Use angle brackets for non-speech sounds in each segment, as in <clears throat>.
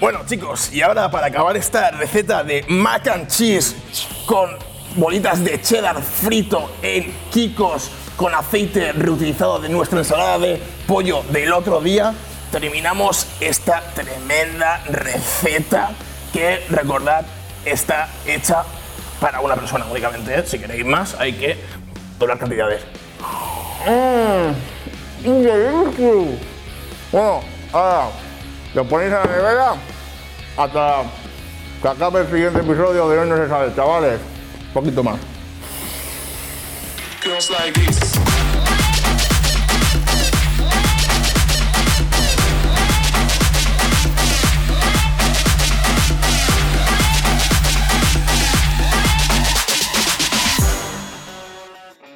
Bueno, chicos, y ahora para acabar esta receta de mac and cheese con bolitas de cheddar frito en Kikos con aceite reutilizado de nuestra ensalada de pollo del otro día, terminamos esta tremenda receta que, recordad, está hecha para una persona únicamente. ¿eh? Si queréis más, hay que doblar cantidades. ¡Mmm! Bueno, ahora lo ponéis a la nevera hasta que acabe el siguiente episodio de Hoy No Se Sabe, chavales. Un poquito más.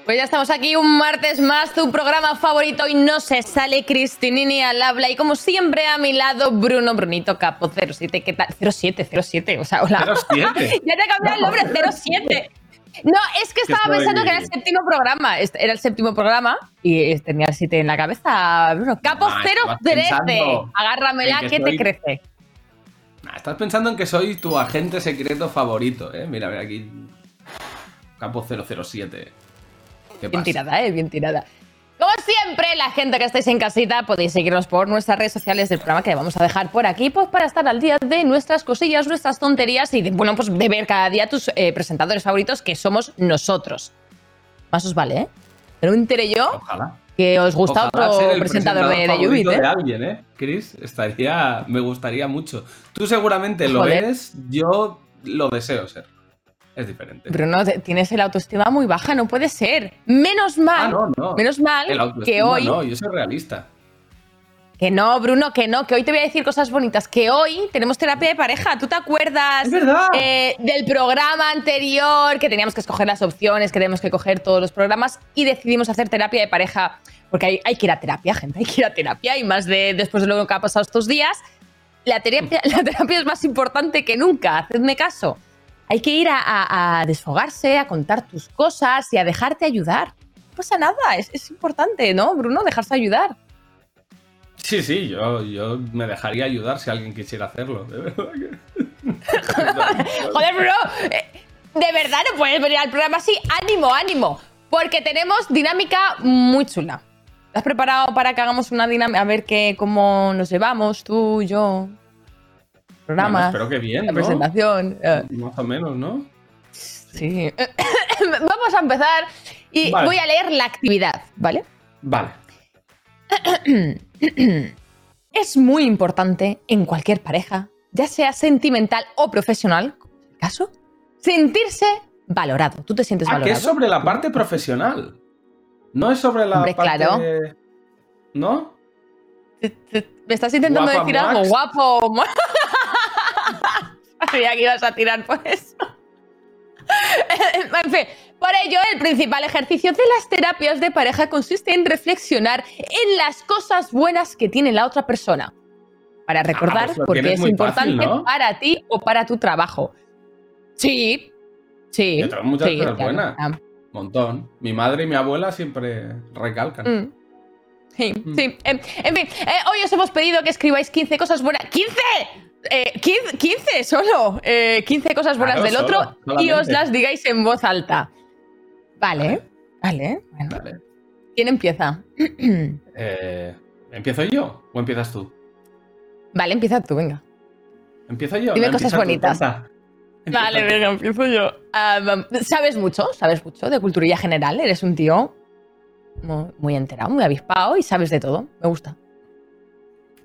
Pues ya estamos aquí un martes más, tu programa favorito y no se sale Cristinini al habla y como siempre a mi lado Bruno Brunito Capo 07, ¿qué tal? 07, 07, o sea, hola. 07. <laughs> ya te he cambiado el nombre, 07. No, es que estaba pensando que era el séptimo programa, Este- era el séptimo programa y eh, tenía el 7 en la cabeza. Bruno, Capo Ah, estabas 013, pensando agárramela que, que te crece. Nah, estás pensando en que soy tu agente secreto favorito, ¿eh? Mira, mira aquí. Campo 007. ¿Qué Bien pasa? tirada, eh, bien tirada. Como siempre, la gente que estáis en casita podéis seguirnos por nuestras redes sociales del programa que vamos a dejar por aquí, pues para estar al día de nuestras cosillas, nuestras tonterías y de, bueno, pues de ver cada día tus eh, presentadores favoritos que somos nosotros. Más os vale, ¿eh? Pero me enteré yo Ojalá. que os gusta Ojalá otro ser el presentador de, de favorito Yubit, ¿eh? de alguien, ¿eh? Chris, estaría, me gustaría mucho. Tú seguramente lo eres, yo lo deseo ser. Es diferente. Bruno, tienes el autoestima muy baja, no puede ser. Menos mal, ah, no, no. menos mal El que hoy No, yo soy realista. Que no, Bruno, que no, que hoy te voy a decir cosas bonitas. Que hoy tenemos terapia de pareja. ¿Tú te acuerdas eh, del programa anterior que teníamos que escoger las opciones, que teníamos que coger todos los programas y decidimos hacer terapia de pareja? Porque hay, hay que ir a terapia, gente, hay que ir a terapia y más de después de lo que ha pasado estos días. La terapia, <laughs> la terapia es más importante que nunca, hacedme caso. Hay que ir a, a- a desfogarse, a contar tus cosas y a dejarte ayudar. No pasa nada, es, es importante, ¿no, Bruno? Dejarse ayudar. Sí, sí, yo, yo me dejaría ayudar si alguien quisiera hacerlo. De verdad <laughs> Joder, bro. eh, De verdad no puedes venir al programa así. Ánimo, ánimo. Porque tenemos dinámica muy chula. ¿Estás preparado para que hagamos una dinámica? A ver qué, cómo nos llevamos, tú, yo. Bueno, Programas. espero que bien, la ¿no? presentación. eh, Más o menos, ¿no? sí. <coughs> Vamos a empezar y Vale. voy a leer la actividad, ¿vale? Vale. <coughs> Es muy importante en cualquier pareja, ya sea sentimental o profesional, caso, sentirse valorado. ¿Tú te sientes Ah, que valorado? es sobre la parte profesional. No es sobre la Hombre, parte. claro. ¿No? ¿Me estás intentando Guapa decir algo guapo? <laughs> Sabía que ibas a tirar por eso. <laughs> en fin, por ello, el principal ejercicio de las terapias de pareja consiste en reflexionar en las cosas buenas que tiene la otra persona. Para recordar pues lo por qué tienes es importante fácil, ¿no? para ti o para tu trabajo. Sí, sí. Yo tengo muchas sí, cosas claro. buenas. Ah, Montón. Mi madre y mi abuela siempre recalcan. Mm. Sí, Mm. sí. En, en fin, eh, hoy os hemos pedido que escribáis 15 cosas buenas. ¡15! Eh, 15, 15 solo. Eh, 15 cosas buenas Claro, del solo, otro y os las digáis en voz alta. Vale, vale. Bueno, Vale. ¿Quién empieza? <clears throat> Eh, ¿Empiezo yo o empiezas tú? vale, empieza tú, venga. ¿Empiezo yo? Dime No, cosas bonitas. Vale, venga, empiezo yo. ¿Sabes mucho? ¿Sabes mucho de culturilla general? Eres un tío muy, muy enterado, muy avispado y sabes de todo. Me gusta.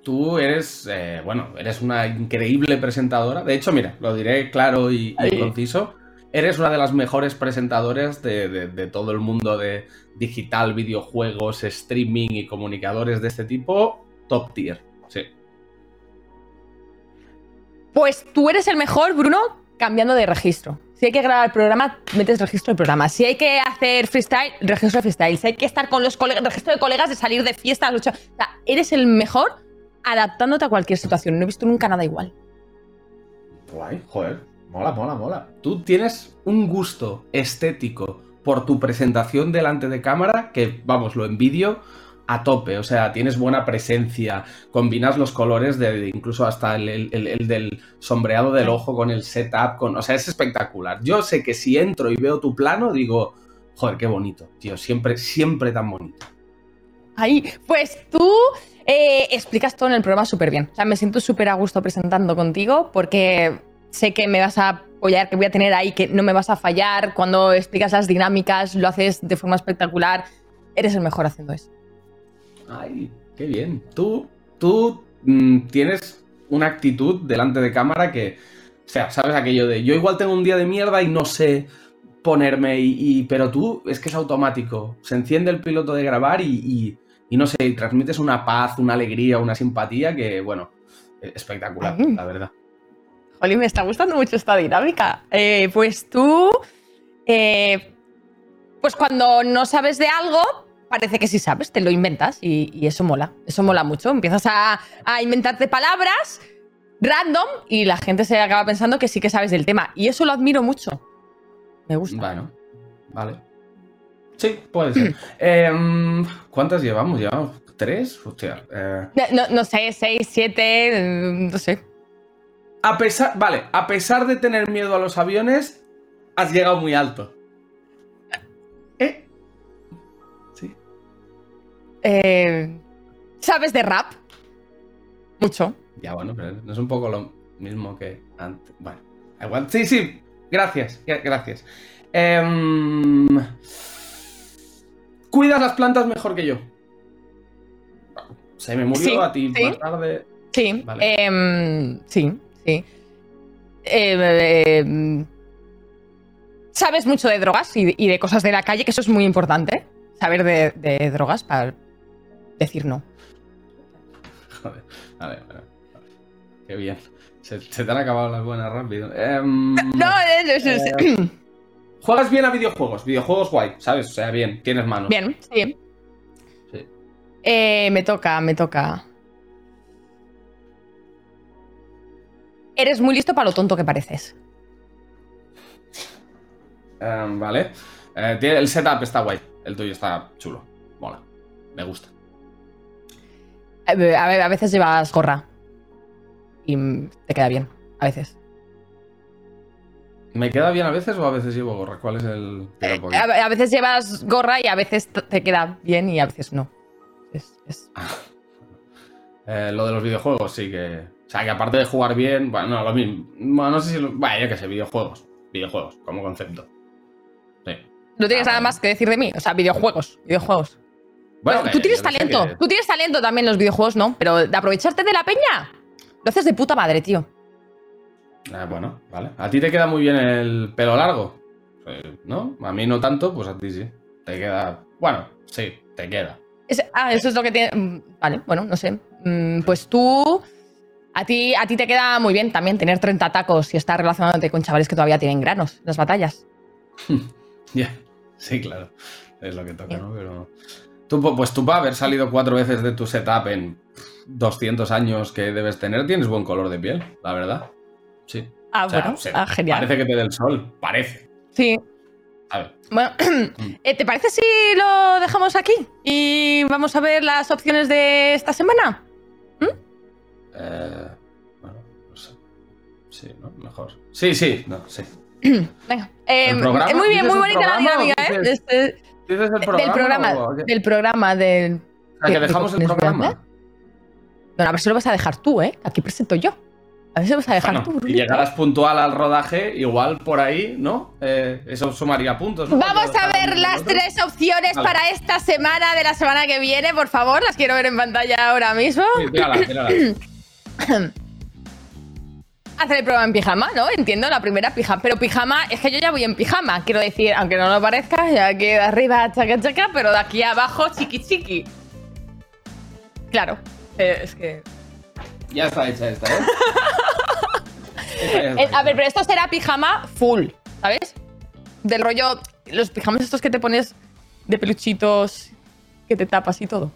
Tú eres, eh, bueno, eres una increíble presentadora. De hecho, mira, lo diré claro y, conciso. Eres una de las mejores presentadoras de, de- de todo el mundo de digital, videojuegos, streaming y comunicadores de este tipo. Top tier. Sí. Pues tú eres el mejor, Bruno, cambiando de registro. Si hay que grabar el programa, metes registro del programa. Si hay que hacer freestyle, registro de freestyle. Si hay que estar con los colegas, registro de colegas, de salir de fiestas. lucha- O sea, eres el mejor adaptándote a cualquier situación. No he visto nunca nada igual. Guay, joder. Mola, mola, mola. Tú tienes un gusto estético por tu presentación delante de cámara que, vamos, lo envidio a tope, o sea, tienes buena presencia, combinas los colores de, incluso hasta el, el- el- el del sombreado del ojo con el setup, con, o sea, es espectacular. Yo sé que si entro y veo tu plano, digo, joder, qué bonito, tío, siempre, siempre tan bonito. Ahí, pues tú eh, explicas todo en el programa súper bien. O sea, me siento súper a gusto presentando contigo porque sé que me vas a apoyar, que voy a tener ahí, que no me vas a fallar. Cuando explicas las dinámicas, lo haces de forma espectacular. Eres el mejor haciendo eso. Ay, qué bien. Tú, tú mm, tienes una actitud delante de cámara que, o sea, sabes aquello de, yo igual tengo un día de mierda y no sé ponerme, y, pero tú es que es automático. Se enciende el piloto de grabar y- y no sé, y transmites una paz, una alegría, una simpatía que, bueno, eh, espectacular, Ay. la verdad. Oli, me está gustando mucho esta dinámica. Eh, pues tú, eh, pues cuando no sabes de algo, parece que sí sabes, te lo inventas y, y eso mola, eso mola mucho. Empiezas a, a inventarte palabras random y la gente se acaba pensando que sí que sabes del tema. Y eso lo admiro mucho. Me gusta. Bueno, vale. Sí, puede ser. Em, ¿Cuántas llevamos? ¿Llevamos tres? Hostia. eh. No, no sé, seis, siete, eh, no sé. A pesar, vale, a pesar de tener miedo a los aviones, has llegado muy alto. ¿Eh? Sí. Eh, ¿Sabes de rap? Mucho. Ya, bueno, pero no es un poco lo mismo que antes. Bueno, igual. Sí, sí. Gracias, gra- gracias. Em, Cuidas las plantas mejor que yo. Se me murió Sí, a ti sí. más tarde. Sí, Vale. em, sí, sí. Eh, em, sabes mucho de drogas y, y de cosas de la calle, que eso es muy importante. Saber de, de drogas para decir no. Joder, vale, vale, vale. Qué bien. Se, se te han acabado las buenas rápido. Em, No, <laughs> eh, no, no, no, <clears throat> Juegas bien a videojuegos, videojuegos guay, ¿sabes? O sea, bien, tienes manos. Bien, sí. Sí. Eh, me toca, me toca. Eres muy listo para lo tonto que pareces. Em, vale. Eh, el setup está guay. El tuyo está chulo. Mola. Me gusta. Eh, A, veces llevas gorra. Y te queda bien. A veces. ¿Me queda bien a veces o a veces llevo gorra? ¿Cuál es el aquí? A, a veces llevas gorra y a veces te queda bien y a veces no. Es- es- Eh, lo de los videojuegos, sí que. O sea, que aparte de jugar bien, bueno, no, lo mismo. Bueno, no sé si. Lo... Bueno, yo qué sé, videojuegos. Videojuegos, como concepto. Sí. No tienes Ah, nada bueno. más que decir de mí. O sea, videojuegos. Videojuegos. Bueno, Pero tú tienes no sé talento. que- Tú tienes talento también en los videojuegos, ¿no? Pero de aprovecharte de la peña. Lo haces de puta madre, tío. Ah, bueno, vale. ¿A ti te queda muy bien el pelo largo? Eh, ¿No? A mí no tanto, pues a ti sí. Te queda. Bueno, sí, te queda. Es- ah, eso es lo que tiene. mm, Vale, bueno, no sé. Mm, Pues tú. A ti, a ti te queda muy bien también tener 30 tacos y estar relacionándote con chavales que todavía tienen granos en las batallas. <laughs> Ya, sí, claro. Es lo que toca, ¿no? Pero. Tú, po- pues tú, para haber salido cuatro veces de tu setup en 200 años que debes tener, tienes buen color de piel, la verdad. Sí. Ah, O sea, bueno. se- ah, genial. Parece que te dé el sol, parece. Sí. ¿sabes? Bueno, <clears throat> eh, ¿te parece si lo dejamos aquí? Y vamos a ver las opciones de esta semana. Eh, bueno, no sé. Sí, ¿no? Mejor. Sí, sí, no, sí. <clears throat> Venga. Eh, eh, muy bien, ¿Dices muy bonita la dinámica, ¿eh? dices- Este- ¿Dices el programa? del programa. o? Del programa del. O sea, que ¿Qué- dejamos el a programa. No, a ver si lo vas a dejar tú, ¿eh? Aquí presento yo. A ver si vas a dejar Bueno, si Brunito. llegaras puntual al rodaje, igual por ahí, ¿no? Eh, eso sumaría puntos. ¿no? Vamos a ver las tres opciones Vale. para esta semana de la semana que viene, por favor. Las quiero ver en pantalla ahora mismo. Sí, tírala, tírala. <coughs> Hacer el programa en pijama, ¿no? Entiendo, la primera pijama. Pero pijama, es que yo ya voy en pijama. Quiero decir, aunque no lo parezca, ya aquí de arriba chaca chaca, pero de aquí abajo chiqui chiqui. Claro, eh, es que. Ya está hecha esta, ¿eh? <laughs> Esta ya está Eh, a ver, pero esto será pijama full, ¿sabes? Del rollo, los pijamas estos que te pones de peluchitos, que te tapas y todo.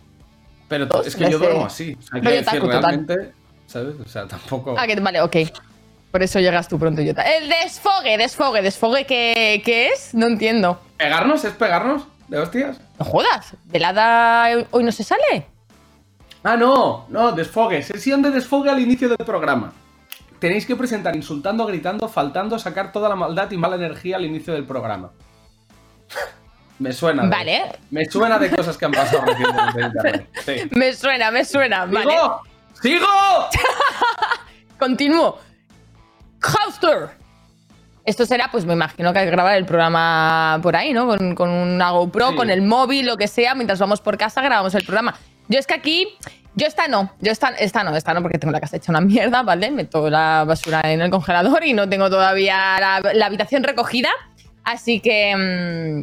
Pero es que yo duermo así. O sea, decir, taco total. realmente, ¿sabes? O sea, tampoco... Ah, que vale, ok. Por eso llegas tú pronto, Jota. El desfogue, desfogue, desfogue, ¿qué, qué es? No entiendo. ¿Pegarnos? ¿Es pegarnos? ¿De hostias? No jodas, velada hoy no se sale. Ah, no, no, desfogue. Sesión de desfogue al inicio del programa. Tenéis que presentar insultando, gritando, faltando, sacar toda la maldad y mala energía al inicio del programa. me suena. de- Vale. me suena de cosas que han pasado <laughs> recientemente en internet. Sí. Me suena, me suena. Vale. ¡Sigo! ¡Sigo! <laughs> Continúo. House Tour. Esto será, pues me imagino que hay que grabar el programa por ahí, ¿no? Con, con una GoPro, Sí. con el móvil, lo que sea, mientras vamos por casa grabamos el programa. Yo es que aquí, yo esta no, yo esta, esta no, esta no, porque tengo la casa hecha una mierda, ¿vale? Meto la basura en el congelador y no tengo todavía la, la habitación recogida. Así que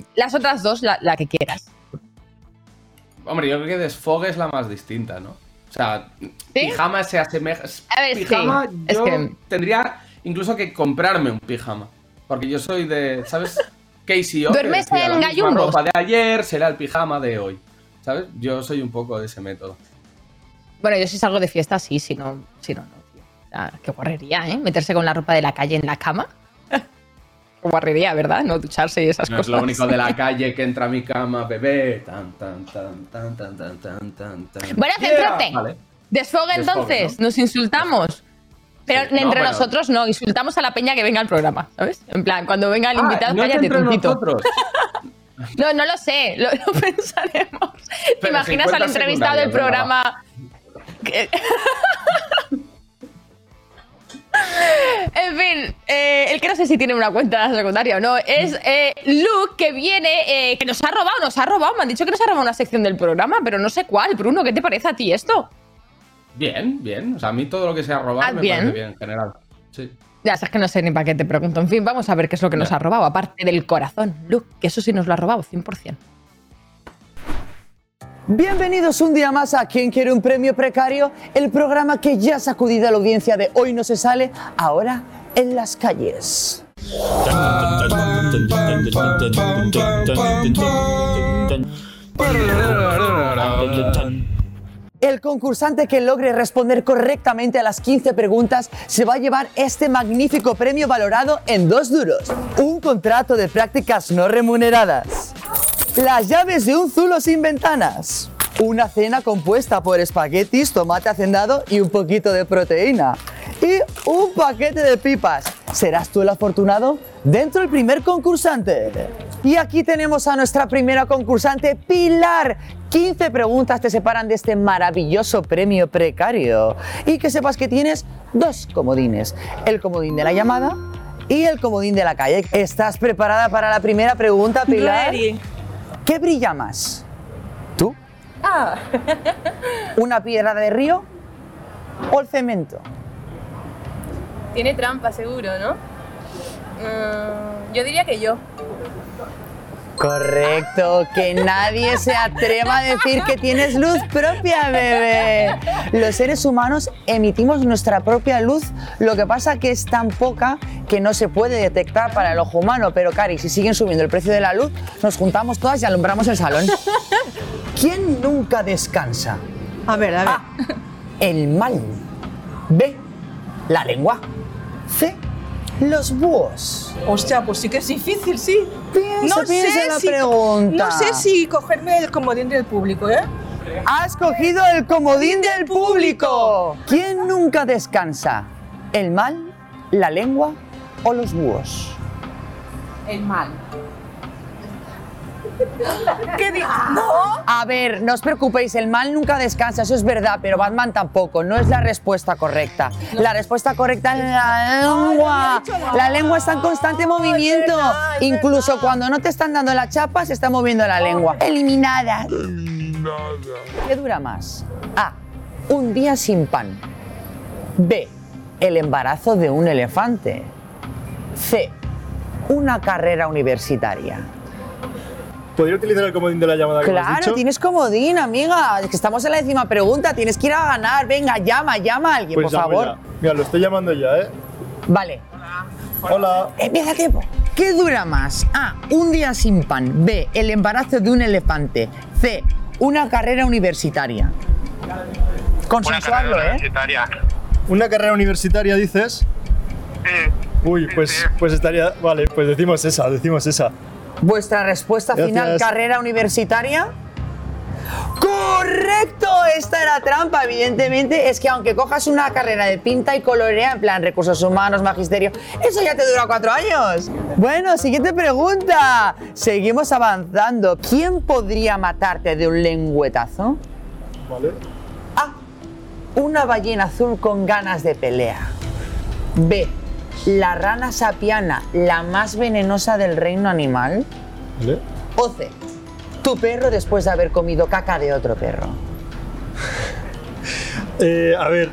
mm, las otras dos, la, la que quieras. Hombre, yo creo que desfogue es la más distinta, ¿no? O sea, pijama se asemeja. A ver, sí, pijama, es yo que- tendría incluso que comprarme un pijama. Porque yo soy de, ¿sabes? <laughs> Casey O, ¿Duermes en gallumbos? ropa de ayer será el pijama de hoy. ¿Sabes? Yo soy un poco de ese método. Bueno, yo si salgo de fiesta, sí, si no, si no, no, tío. Ah, qué guarrería, ¿eh? Meterse con la ropa de la calle en la cama. qué guarrería, ¿verdad? No ducharse y esas No es cosas. lo único de la <laughs> calle que entra a mi cama, bebé. Tan, tan, tan, tan, tan, tan, tan, tan, tan. Bueno, Yeah. céntrate. Vale. Desfogue Desfogue, entonces, ¿no? nos insultamos. Pero Sí, no, entre bueno. nosotros no, insultamos a la peña que venga al programa, ¿sabes? En plan, cuando venga el Ah, invitado, no es cállate, entre tontito. nosotros. <laughs> No, no lo sé, lo, lo <laughs> pensaremos. ¿Te imaginas al 50 entrevistado del programa? <laughs> en fin, eh, el que no sé si tiene una cuenta secundaria o no, es eh, Luke que viene, eh, que nos ha robado, nos ha robado, me han dicho que nos ha robado una sección del programa, pero no sé cuál. Bruno, ¿qué te parece a ti esto? Bien, bien. O sea, a mí todo lo que sea robar Ah, me bien. parece bien en general. Sí. Ya sabes que no sé ni para qué te pregunto. En fin, vamos a ver qué es lo que nos ha robado, aparte del corazón. Luke, que eso sí nos lo ha robado, 100%. Bienvenidos un día más a ¿Quién quiere un premio precario? El programa que ya ha sacudido a la audiencia de Hoy no se sale, ahora en las calles. El concursante que logre responder correctamente a las 15 preguntas se va a llevar este magnífico premio valorado en dos duros. Un contrato de prácticas no remuneradas. Las llaves de un zulo sin ventanas. Una cena compuesta por espaguetis, tomate hacendado y un poquito de proteína. Y un paquete de pipas. ¿Serás tú el afortunado? Dentro el primer concursante. Y aquí tenemos a nuestra primera concursante, Pilar. 15 preguntas te separan de este maravilloso premio precario. Y que sepas que tienes dos comodines. El comodín de la llamada y el comodín de la calle. ¿Estás preparada para la primera pregunta, Pilar? Ready. ¿Qué brilla más? ¿Tú? Ah, ¿Una piedra de río o el cemento? Tiene trampa seguro, ¿no? Mm, yo diría que yo. Correcto, que nadie se atreva a decir que tienes luz propia, bebé. Los seres humanos emitimos nuestra propia luz, lo que pasa que es tan poca que no se puede detectar para el ojo humano. Pero, Cari, si siguen subiendo el precio de la luz, nos juntamos todas y alumbramos el salón. ¿Quién nunca descansa? A ver, a ver. A. El mal. B. La lengua. C. Los búhos. Hostia, pues sí que es difícil, sí. Piensa, no piensa sé la si, pregunta. No sé si cogerme el comodín del público, ¿eh? Has cogido el comodín del público. ¿Quién nunca descansa? ¿El mal, la lengua o los búhos? El mal. ¿Qué dices? ¡No! A ver, no os preocupéis, el mal nunca descansa, eso es verdad, pero Batman tampoco, no es la respuesta correcta. La respuesta correcta es la lengua. La lengua está en constante movimiento. Incluso cuando no te están dando la chapa, se está moviendo la lengua. Eliminada. ¿Qué dura más? A. Un día sin pan. B. El embarazo de un elefante. C. Una carrera universitaria. ¿Podría utilizar el comodín de la llamada que me has Claro, dicho? tienes comodín, amiga. Es que estamos en la décima pregunta. Tienes que ir a ganar. Venga, llama, llama a alguien, Pues por llamo favor. ya. Mira, lo estoy llamando ya, ¿eh? Vale. Hola. Empieza el tiempo. ¿Qué dura más? A. Un día sin pan. B. El embarazo de un elefante. C. Una carrera universitaria. Consensuarlo, ¿eh? universitaria. ¿Una carrera universitaria dices? Sí. Uy, pues, pues estaría... Vale, pues decimos esa, decimos esa. ¿Vuestra respuesta final, carrera universitaria? ¡Correcto! Esta era trampa, evidentemente. Es que aunque cojas una carrera de pinta y colorea, en plan recursos humanos, magisterio, eso ya te dura cuatro años. Bueno, siguiente pregunta. Seguimos avanzando. ¿Quién podría matarte de un lengüetazo? Vale. A. Una ballena azul con ganas de pelea. B. La rana sapiana, la más venenosa del reino animal. Vale. O C. Tu perro después de haber comido caca de otro perro. <laughs> Eh, a ver,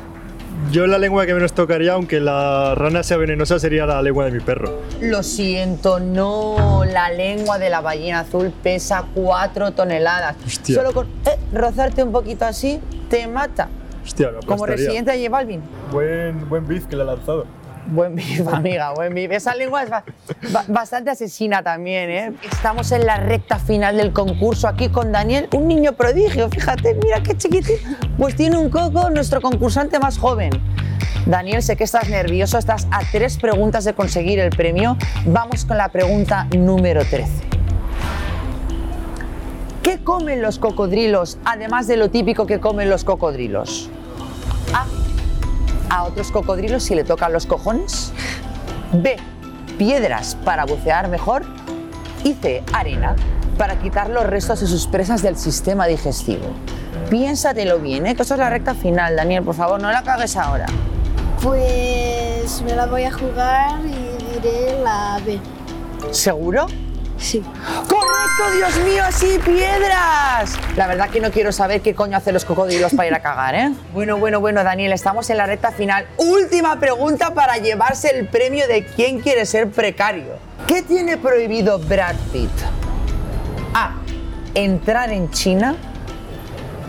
yo la lengua que menos tocaría, aunque la rana sea venenosa, sería la lengua de mi perro. Lo siento, no. La lengua de la ballena azul pesa 4 toneladas. Hostia. Solo con eh, rozarte un poquito así te mata. Hostia, Como residente de Balvin. Buen, buen beef que le ha lanzado. Buen beef, <laughs> amiga, buen beef. Esa lengua es ba- ba- bastante asesina también, ¿eh? Estamos en la recta final del concurso aquí con Daniel, un niño prodigio, fíjate, mira qué chiquitín. Pues tiene un coco, nuestro concursante más joven. Daniel, sé que estás nervioso, estás a tres preguntas de conseguir el premio. Vamos con la pregunta número 13. ¿Qué comen los cocodrilos, además de lo típico que comen los cocodrilos? A a otros cocodrilos si le tocan los cojones. B. Piedras para bucear mejor. Y C. Arena para quitar los restos de sus presas del sistema digestivo. Piénsatelo bien, ¿eh? que esto es la recta final, Daniel. Por favor, no la cagues ahora. Pues me la voy a jugar y diré la B. ¿Seguro? Sí. ¡Correcto, Dios mío! ¡Sí, piedras! La verdad que no quiero saber qué coño hacen los cocodrilos para ir a cagar, ¿eh? <laughs> Bueno, bueno, bueno, Daniel, estamos en la recta final. Última pregunta para llevarse el premio de quién quiere ser precario. ¿Qué tiene prohibido Brad Pitt? A. Entrar en China.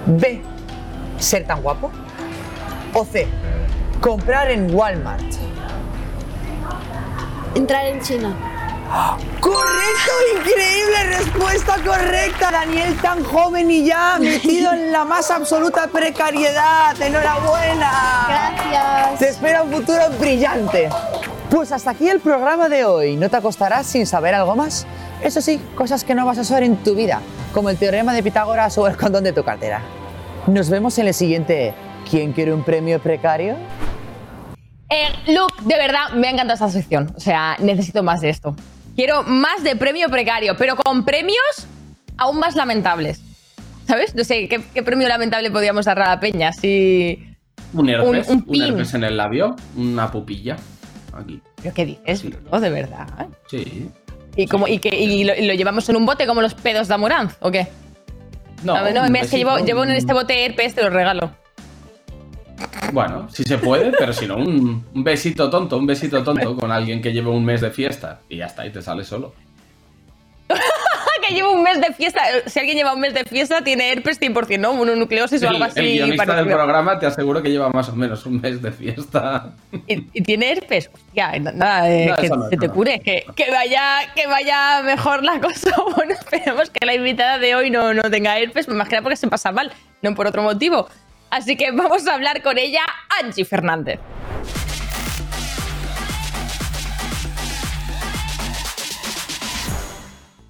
B. Ser tan guapo. O C. Comprar en Walmart. Entrar en China. ¡Correcto! ¡Increíble respuesta correcta! Daniel tan joven y ya metido en la más absoluta precariedad. ¡Enhorabuena! Gracias. Te espera un futuro brillante. Pues hasta aquí el programa de hoy. ¿No te acostarás sin saber algo más? Eso sí, cosas que no vas a saber en tu vida, como el teorema de Pitágoras o el condón de tu cartera. Nos vemos en el siguiente ¿Quién quiere un premio precario? Eh, Luke, de verdad, me ha encantado esta sección. O sea, necesito más de esto. Quiero más de premio precario, pero con premios aún más lamentables. ¿Sabes? No sé, ¿qué, qué premio lamentable podríamos dar a la peña? Si... Un herpes, Un- un, un pin. herpes en el labio, una pupilla. Aquí. ¿Pero qué dices, Sí. bro? De verdad. Sí. ¿Y, como, y, que, y lo, llevamos en un bote como los pedos de Amoranz? ¿O qué? No, no, un es que llevo, llevo en este bote herpes, te lo regalo. Bueno, si se puede, pero si no, un, un besito tonto, un besito tonto con alguien que lleve un mes de fiesta. Y ya está, y te sale solo. <laughs> que llevo un mes de fiesta. Si alguien lleva un mes de fiesta, tiene herpes 100%, ¿no? Mononucleosis o El, algo el así. guionista del parecido. programa te aseguro que lleva más o menos un mes de fiesta. ¿Y, y tiene herpes? Hostia, nada, eh, No, que no, se te no. cure, que, que vaya, que vaya mejor la <laughs> cosa. Bueno, esperemos que la invitada de hoy no, no tenga herpes, más que nada porque se pasa mal, no por otro motivo. Así que vamos a hablar con ella, Angie Fernández.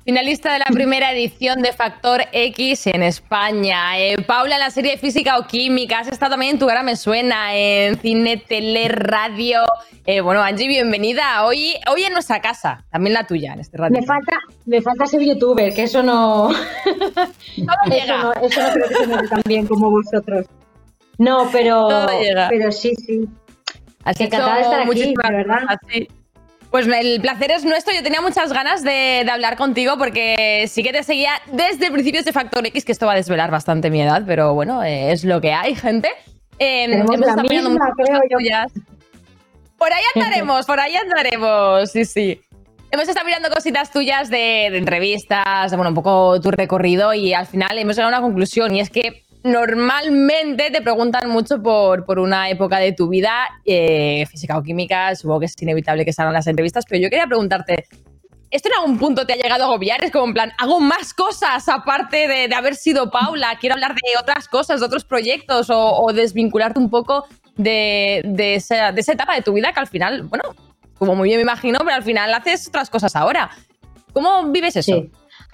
Finalista de la primera edición de Factor X en España. Eh, Paula, en la serie de Física o Química. Has estado también en Tu Cara Me Suena, en cine, tele, radio. Eh, bueno, Angie, bienvenida. Hoy, hoy en nuestra casa, también la tuya, en este radio. Me falta, me falta ser youtuber, que eso no. <laughs> <laughs> Eso, no eso no creo que se me bien como vosotros. No, pero. <laughs> Todo llega. Pero sí, sí. Hecho encantada de estar aquí, de verdad. Pues el placer es nuestro. Yo tenía muchas ganas de, de hablar contigo porque sí que te seguía desde principios de Factor X, que esto va a desvelar bastante mi edad, pero bueno, eh, es lo que hay, gente. Eh, hemos la estado misma, creo yo. Por ahí andaremos, por ahí andaremos, sí, sí. Hemos estado mirando cositas tuyas de, de entrevistas, de, bueno, un poco tu recorrido y al final hemos llegado a una conclusión y es que normalmente te preguntan mucho por, por una época de tu vida, eh, física o química, supongo que es inevitable que salgan las entrevistas, pero yo quería preguntarte, ¿esto en algún punto te ha llegado a agobiar? Es como en plan, hago más cosas aparte de, de haber sido Paula, quiero hablar de otras cosas, de otros proyectos o, desvincularte un poco de, de esa, de esa etapa de tu vida que al final, bueno, como muy bien me imagino, pero al final haces otras cosas ahora. ¿Cómo vives eso?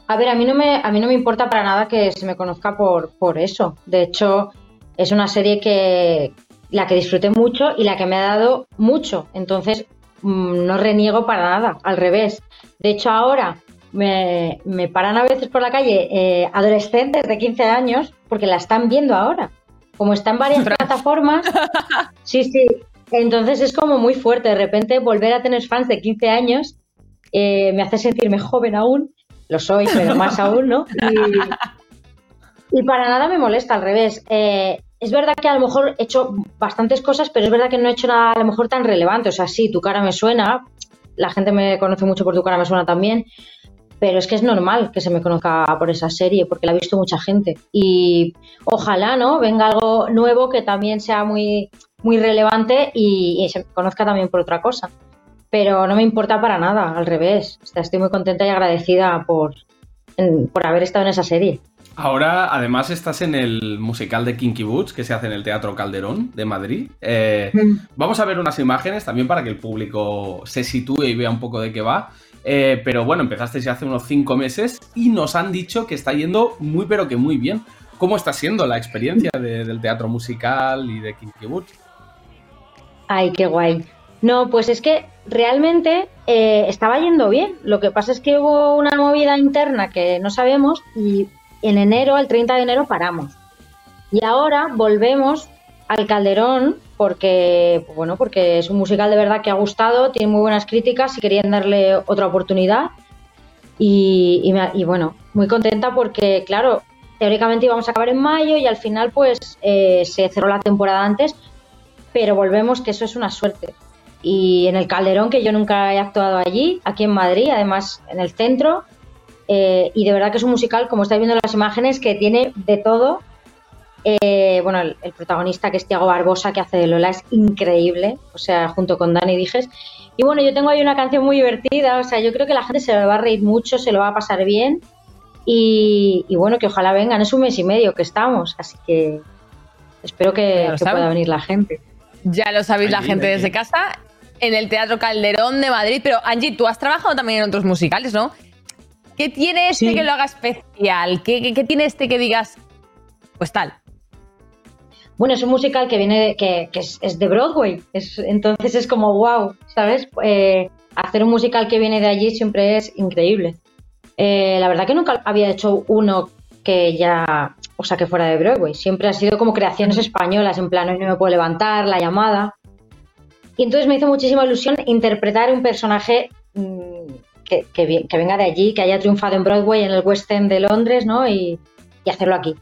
A ver, a mí no me, a mí no me importa para nada que se me conozca por, por eso. De hecho, es una serie que la que disfruté mucho y la que me ha dado mucho. Entonces, mm, no reniego para nada, al revés. De hecho, ahora me, me paran a veces por la calle eh, adolescentes de 15 años porque la están viendo ahora. Como está en varias plataformas, <laughs> sí, sí. Entonces es como muy fuerte. De repente volver a tener fans de 15 años eh, me hace sentirme joven aún. Lo soy, pero más <laughs> aún, ¿no? Y, y para nada me molesta, al revés. Eh, es verdad que a lo mejor he hecho bastantes cosas, pero es verdad que no he hecho nada a lo mejor tan relevante. O sea, sí, tu cara me suena, la gente me conoce mucho por tu cara me suena también, pero es que es normal que se me conozca por esa serie, porque la ha visto mucha gente. Y ojalá, ¿no? Venga algo nuevo que también sea muy, muy relevante y, y se me conozca también por otra cosa. Pero no me importa para nada, al revés. O sea, estoy muy contenta y agradecida por, en- por haber estado en esa serie. Ahora, además, estás en el musical de Kinky Boots, que se hace en el Teatro Calderón de Madrid. Eh, vamos a ver unas imágenes también para que el público se sitúe y vea un poco de qué va. Eh, pero bueno, empezaste ya hace unos cinco meses y nos han dicho que está yendo muy, pero que muy bien. ¿Cómo está siendo la experiencia de- del teatro musical y de Kinky Boots? Ay, qué guay. No, pues es que realmente eh, estaba yendo bien. Lo que pasa es que hubo una movida interna que no sabemos y en enero, el 30 de enero, paramos. Y ahora volvemos al Calderón porque, bueno, porque es un musical de verdad que ha gustado, tiene muy buenas críticas y querían darle otra oportunidad. Y, y bueno, muy contenta porque, claro, teóricamente íbamos a acabar en mayo y al final pues eh, se cerró la temporada antes, pero volvemos que eso es una suerte. Y en el Calderón, que yo nunca he actuado allí, aquí en Madrid, además en el centro, eh, y de verdad que es un musical, como estáis viendo en las imágenes, que tiene de todo. Eh, bueno, el, el protagonista, que es Tiago Barbosa, que hace de Lola, es increíble, o sea, junto con Dani Dijes. Y bueno, yo tengo ahí una canción muy divertida, o sea, yo creo que la gente se lo va a reír mucho, se lo va a pasar bien. Y, y bueno, que ojalá vengan, es un mes y medio que estamos, así que espero que, pueda venir la gente. Ya lo sabéis la gente allí. desde casa, en el Teatro Calderón de Madrid. Pero Angie, tú has trabajado también en otros musicales, ¿no? ¿Qué tiene este Sí. que lo haga especial? ¿Qué, qué, qué tiene este que digas, pues tal? Bueno, es un musical que viene de, que, que es, es de Broadway, es, entonces es como wow, ¿sabes? Eh, hacer un musical que viene de allí siempre es increíble. Eh, la verdad que nunca había hecho uno que ya, o sea, que fuera de Broadway. Siempre ha sido como creaciones españolas, en plan, hoy no me puedo levantar, la llamada. Y entonces me hizo muchísima ilusión interpretar un personaje mm, que, venga de allí, que haya triunfado en Broadway, en el West End de Londres, ¿no? Y, y hacerlo aquí.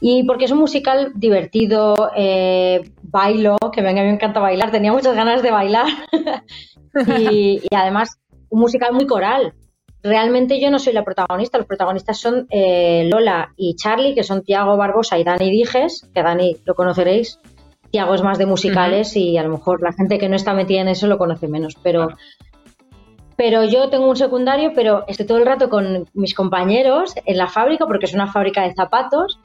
Y porque es un musical divertido, eh, bailo, que me encanta bailar, tenía muchas ganas de bailar. <laughs> y, y además, un musical muy coral. Realmente yo no soy la protagonista, los protagonistas son eh, Lola y Charlie, que son Tiago Barbosa y Dani Dijes, que Dani lo conoceréis. Tiago es más de musicales y a lo mejor la gente que no está metida en eso lo conoce menos, pero, pero yo tengo un secundario, pero estoy todo el rato con mis compañeros en la fábrica, porque es una fábrica de zapatos,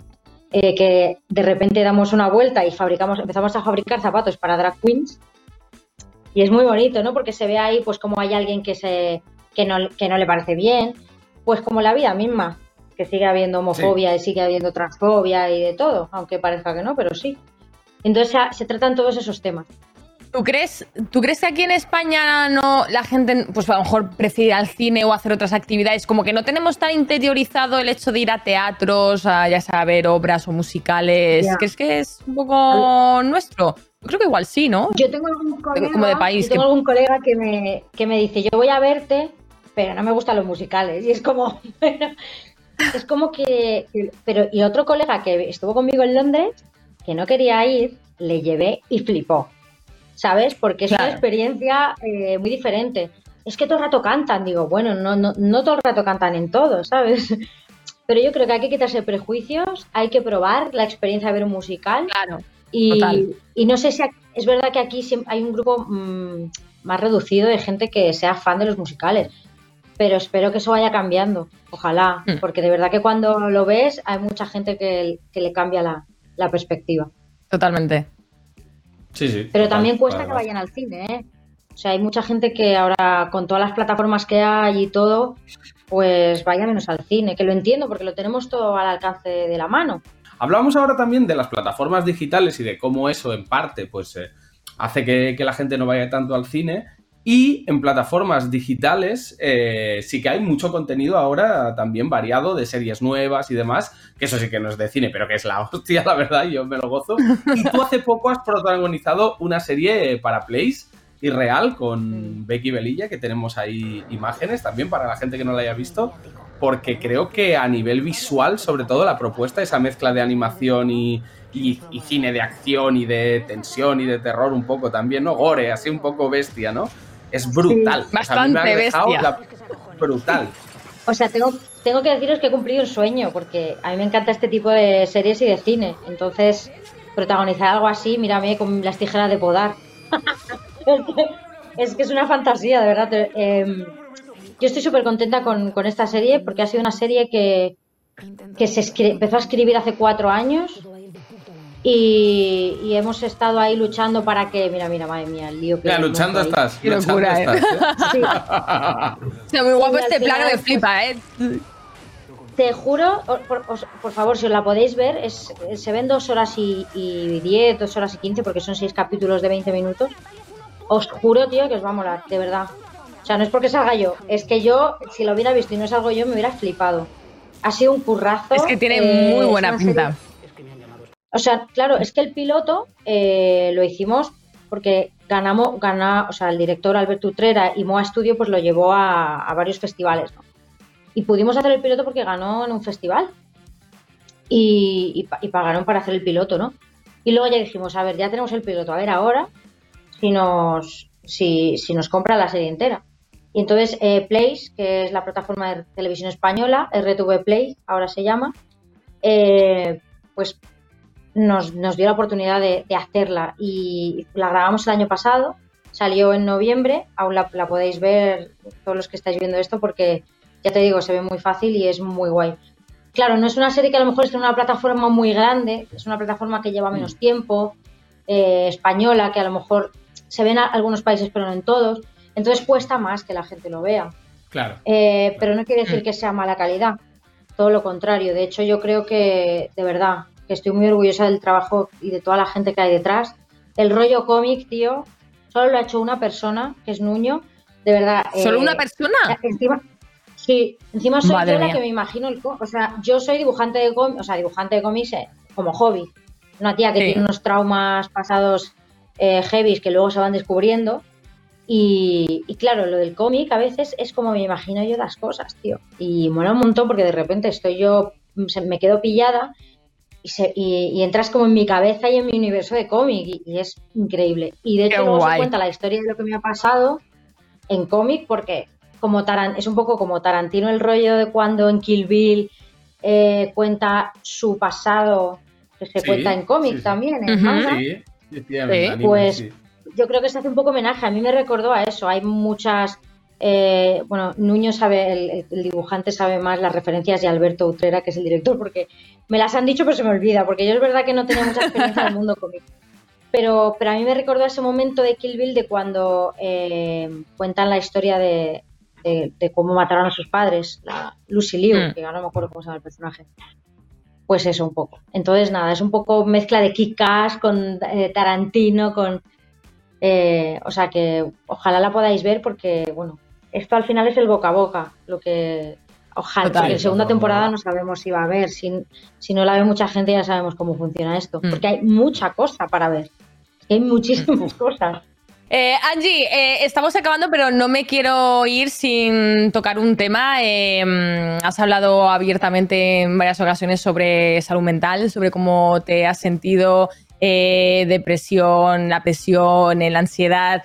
eh, que de repente damos una vuelta y fabricamos, empezamos a fabricar zapatos para drag queens. Y es muy bonito, ¿no? Porque se ve ahí, pues, como hay alguien que, se, que, no, que no le parece bien, pues como la vida misma, que sigue habiendo homofobia y sigue habiendo transfobia y de todo, aunque parezca que no, pero sí. Entonces se, tratan todos esos temas. ¿Tú crees, ¿Tú crees que aquí en España no la gente, pues a lo mejor prefiere ir al cine o hacer otras actividades? Como que no tenemos tan interiorizado el hecho de ir a teatros, a ya sea a ver obras o musicales. Ya. ¿Crees que es un poco nuestro? Yo creo que igual sí, ¿no? Yo tengo algún colega, como de país, yo tengo que- algún colega que me, que me dice, yo voy a verte, pero no me gustan los musicales. Y es como, <laughs> bueno, es como que- pero y otro colega que estuvo conmigo en Londres, que no quería ir, le llevé y flipó. ¿Sabes? Porque es una Claro. experiencia eh, muy diferente. Es que todo el rato cantan, digo, bueno, no, no, no todo el rato cantan en todo, ¿sabes? <laughs> Pero yo creo que hay que quitarse prejuicios, hay que probar la experiencia de ver un musical. Claro. Y, y no sé si es verdad que aquí hay un grupo mm, más reducido de gente que sea fan de los musicales, pero espero que eso vaya cambiando, ojalá, Mm. porque de verdad que cuando lo ves hay mucha gente que, que le cambia la, la perspectiva. Totalmente. Sí, sí. Pero total, también cuesta que vayan al cine, ¿eh? O sea, hay mucha gente que ahora con todas las plataformas que hay y todo, pues vaya menos al cine, que lo entiendo porque lo tenemos todo al alcance de la mano. Hablamos ahora también de las plataformas digitales y de cómo eso en parte pues eh, hace que, que la gente no vaya tanto al cine. Y en plataformas digitales eh, sí que hay mucho contenido ahora también variado de series nuevas y demás, que eso sí que no es de cine, pero que es la <laughs> hostia, la verdad, yo me lo gozo. Y tú hace poco has protagonizado una serie para Place y Real con Becky Belilla, que tenemos ahí imágenes también para la gente que no la haya visto, porque creo que a nivel visual, sobre todo la propuesta, esa mezcla de animación y, y- y cine de acción y de tensión y de terror un poco también, ¿no? Gore, así un poco bestia, ¿no? Es brutal. O sea, a mí me ha Bastante dejado bestia. la- Brutal. O sea, tengo, tengo que deciros que he cumplido un sueño, porque a mí me encanta este tipo de series y de cine. Entonces, protagonizar algo así, mírame con las tijeras de podar. <laughs> es, que, es que es una fantasía, de verdad. em, yo estoy súper contenta con, con esta serie, porque ha sido una serie que, que se escri- empezó a escribir hace cuatro años. Y, y hemos estado ahí luchando para que, mira, mira, madre mía, el lío que Mira, luchando estás. Qué luchando locura, ¿eh? estás, ¿eh? <laughs> Sí. Muy guapo Y este plano me flipa, ¿eh? Te juro, por, os- por favor, si os la podéis ver, es, se ven dos horas y, y diez, dos horas y quince, porque son seis capítulos de 20 minutos. Os juro, tío, que os va a molar, de verdad. O sea, no es porque salga yo, es que yo, si lo hubiera visto y no salgo yo, me hubiera flipado. Ha sido un currazo. Es que tiene eh, muy es buena serie- pinta. O sea, claro, es que el piloto eh, lo hicimos porque ganamos, gana, o sea, el director Alberto Utrera y Moa Studio pues lo llevó a, varios festivales, ¿no? Y pudimos hacer el piloto porque ganó en un festival. Y, y pagaron para hacer el piloto, ¿no? Y luego ya dijimos, a ver, ya tenemos el piloto, a ver ahora si nos, si, si nos compra la serie entera. Y entonces eh, Place, que es la plataforma de televisión española, RTV Play, ahora se llama, eh, pues nos, nos dio la oportunidad de, de hacerla y la grabamos el año pasado, salió en noviembre, aún la, la podéis ver todos los que estáis viendo esto porque ya te digo, se ve muy fácil y es muy guay. Claro, no es una serie que a lo mejor esté en una plataforma muy grande, es una plataforma que lleva menos tiempo, eh, española, que a lo mejor se ven en algunos países pero no en todos, entonces cuesta más que la gente lo vea. Claro. Eh, pero no quiere decir que sea mala calidad, todo lo contrario. De hecho, yo creo que, de verdad, que estoy muy orgullosa del trabajo y de toda la gente que hay detrás. El rollo cómic, tío, solo lo ha hecho una persona, que es Nuño, de verdad. ¿Solo eh, una persona? Encima, sí, encima soy Madre yo la mía. que me imagino el O sea, yo soy dibujante de cómics, o sea, dibujante de cómics eh, como hobby. Una tía que Sí. tiene unos traumas pasados eh, heavies que luego se van descubriendo. Y, y claro, lo del cómic a veces es como me imagino yo las cosas, tío. Y mola un montón porque de repente estoy yo, me quedo pillada y, se- y- y entras como en mi cabeza y en mi universo de cómic y, y es increíble. Y de hecho luego se cuenta la historia de lo que me ha pasado en cómic porque como Taran es un poco como Tarantino el rollo de cuando en Kill Bill eh, cuenta su pasado que se Sí, cuenta en cómic sí, sí. también manga. Sí, sí, sí, en anime, Pues sí. yo creo que se hace un poco homenaje. A mí me recordó a eso. Hay muchas. Eh, bueno, Nuño sabe, el, el dibujante sabe más las referencias y Alberto Utrera, que es el director, porque me las han dicho, pero se me olvida, porque yo es verdad que no tenía mucha experiencia en el mundo cómic. Pero, pero a mí me recordó ese momento de Kill Bill de cuando eh, cuentan la historia de, de- de cómo mataron a sus padres, la Lucy Liu, Mm. que ahora no me acuerdo cómo se llama el personaje. Pues eso, un poco. Entonces, nada, es un poco mezcla de Kick-Ass con eh, Tarantino, con. eh, o sea que ojalá la podáis ver porque, bueno, esto al final es el boca a boca. Lo que. Ojalá, Total. porque en segunda temporada no sabemos si va a haber. Si, si no la ve mucha gente, ya sabemos cómo funciona esto. Mm. Porque hay mucha cosa para ver. Hay muchísimas <laughs> cosas. Eh, Angie, eh, estamos acabando, pero no me quiero ir sin tocar un tema. Eh, mm, has hablado abiertamente en varias ocasiones sobre salud mental, sobre cómo te has sentido, eh, depresión, la presión, la ansiedad.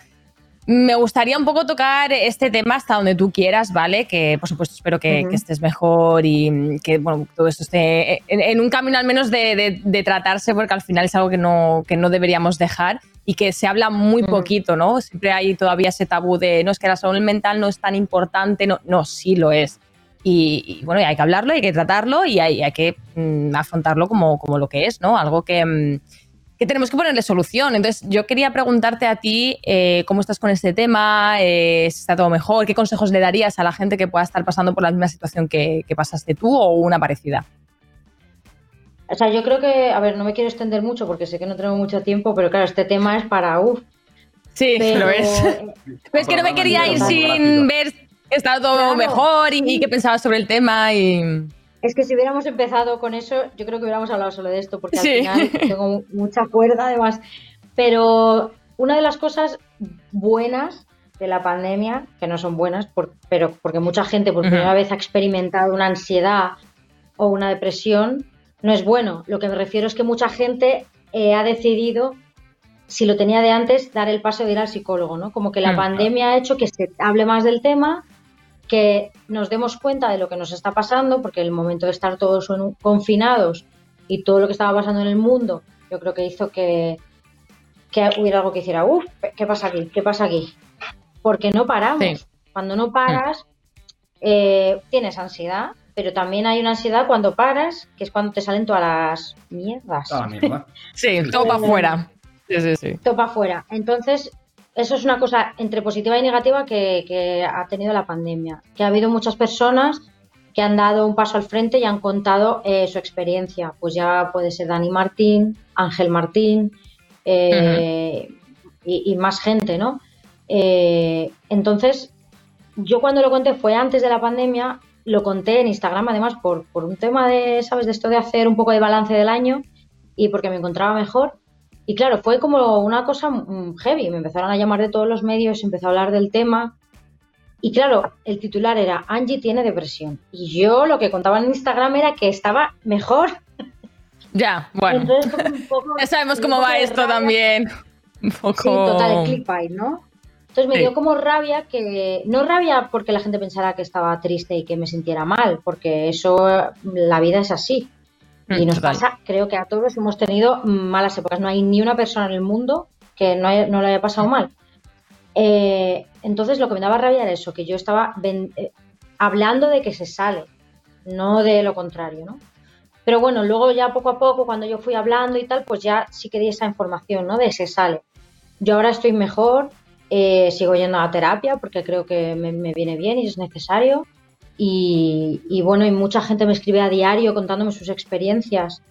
Me gustaría un poco tocar este tema hasta donde tú quieras, ¿vale? Que por supuesto espero que, estés mejor y que bueno, todo esto esté en, en un camino al menos de, de- de tratarse, porque al final es algo que no, que no deberíamos dejar y que se habla muy poquito, ¿no? Siempre hay todavía ese tabú de no es que la salud mental no es tan importante, no, no sí lo es. Y, y, bueno, y hay que hablarlo, hay que tratarlo y hay, hay que mm, afrontarlo como, como lo que es, ¿no? Algo que, mm, que tenemos que ponerle solución. Entonces, yo quería preguntarte a ti eh, cómo estás con este tema, eh, si está todo mejor, qué consejos le darías a la gente que pueda estar pasando por la misma situación que, que pasaste tú o una parecida. O sea, yo creo que, a ver, no me quiero extender mucho porque sé que no tenemos mucho tiempo, pero claro, este tema es para uff. Sí, Pero- lo es. Pero <laughs> es que no me quería ir sin ver que estaba todo Claro. mejor y, y qué pensabas sobre el tema y... Es que si hubiéramos empezado con eso, yo creo que hubiéramos hablado solo de esto, porque Sí. al final <laughs> tengo mucha cuerda además. Pero una de las cosas buenas de la pandemia, que no son buenas, por- pero porque mucha gente por primera vez ha experimentado una ansiedad o una depresión, no es bueno. Lo que me refiero es que mucha gente eh, ha decidido, si lo tenía de antes, dar el paso de ir al psicólogo, ¿no? Como que la Mm. pandemia ha hecho que se hable más del tema, que nos demos cuenta de lo que nos está pasando, porque el momento de estar todos en- confinados y todo lo que estaba pasando en el mundo, yo creo que hizo que, que hubiera algo que hiciera, uff, ¿qué pasa aquí? ¿Qué pasa aquí? Porque no paramos. Sí. Cuando no paras, eh, tienes ansiedad, pero también hay una ansiedad cuando paras, que es cuando te salen todas las mierdas. Toda la mierda. Sí, todo para afuera. Sí, sí, sí. Todo para afuera. Entonces, eso es una cosa entre positiva y negativa que, ha tenido la pandemia. Que ha habido muchas personas que han dado un paso al frente y han contado eh, su experiencia. Pues ya puede ser Dani Martín, Ángel Martín eh, y, y más gente, ¿no? Eh, entonces, yo cuando lo conté fue antes de la pandemia, lo conté en Instagram además por, por un tema de, ¿sabes? De esto de hacer un poco de balance del año y porque me encontraba mejor. Y claro, fue como una cosa mm, heavy. Me empezaron a llamar de todos los medios, empezó a hablar del tema. Y claro, el titular era Angie tiene depresión. Y yo lo que contaba en Instagram era que estaba mejor. <laughs> Ya, bueno. Entonces, fue un poco- <laughs> Ya sabemos cómo va esto rabia. también. Un poco... Sí, total, el clickbait, ¿no? Entonces me Sí. dio como rabia que, no rabia porque la gente pensara que estaba triste y que me sintiera mal, porque eso, la vida es así. Y nos total. pasa, creo que a todos hemos tenido malas épocas. No hay ni una persona en el mundo que no, haya- no lo haya pasado mal. Eh, entonces lo que me daba rabia era eso, que yo estaba eh, hablando de que se sale, no de lo contrario, ¿no? Pero bueno, luego ya poco a poco, cuando yo fui hablando y tal, pues ya sí que di esa información, ¿no? De se sale. Yo ahora estoy mejor, eh, sigo yendo a terapia porque creo que me, me viene bien y es necesario. Y, bueno, y mucha gente me escribe a diario contándome sus experiencias,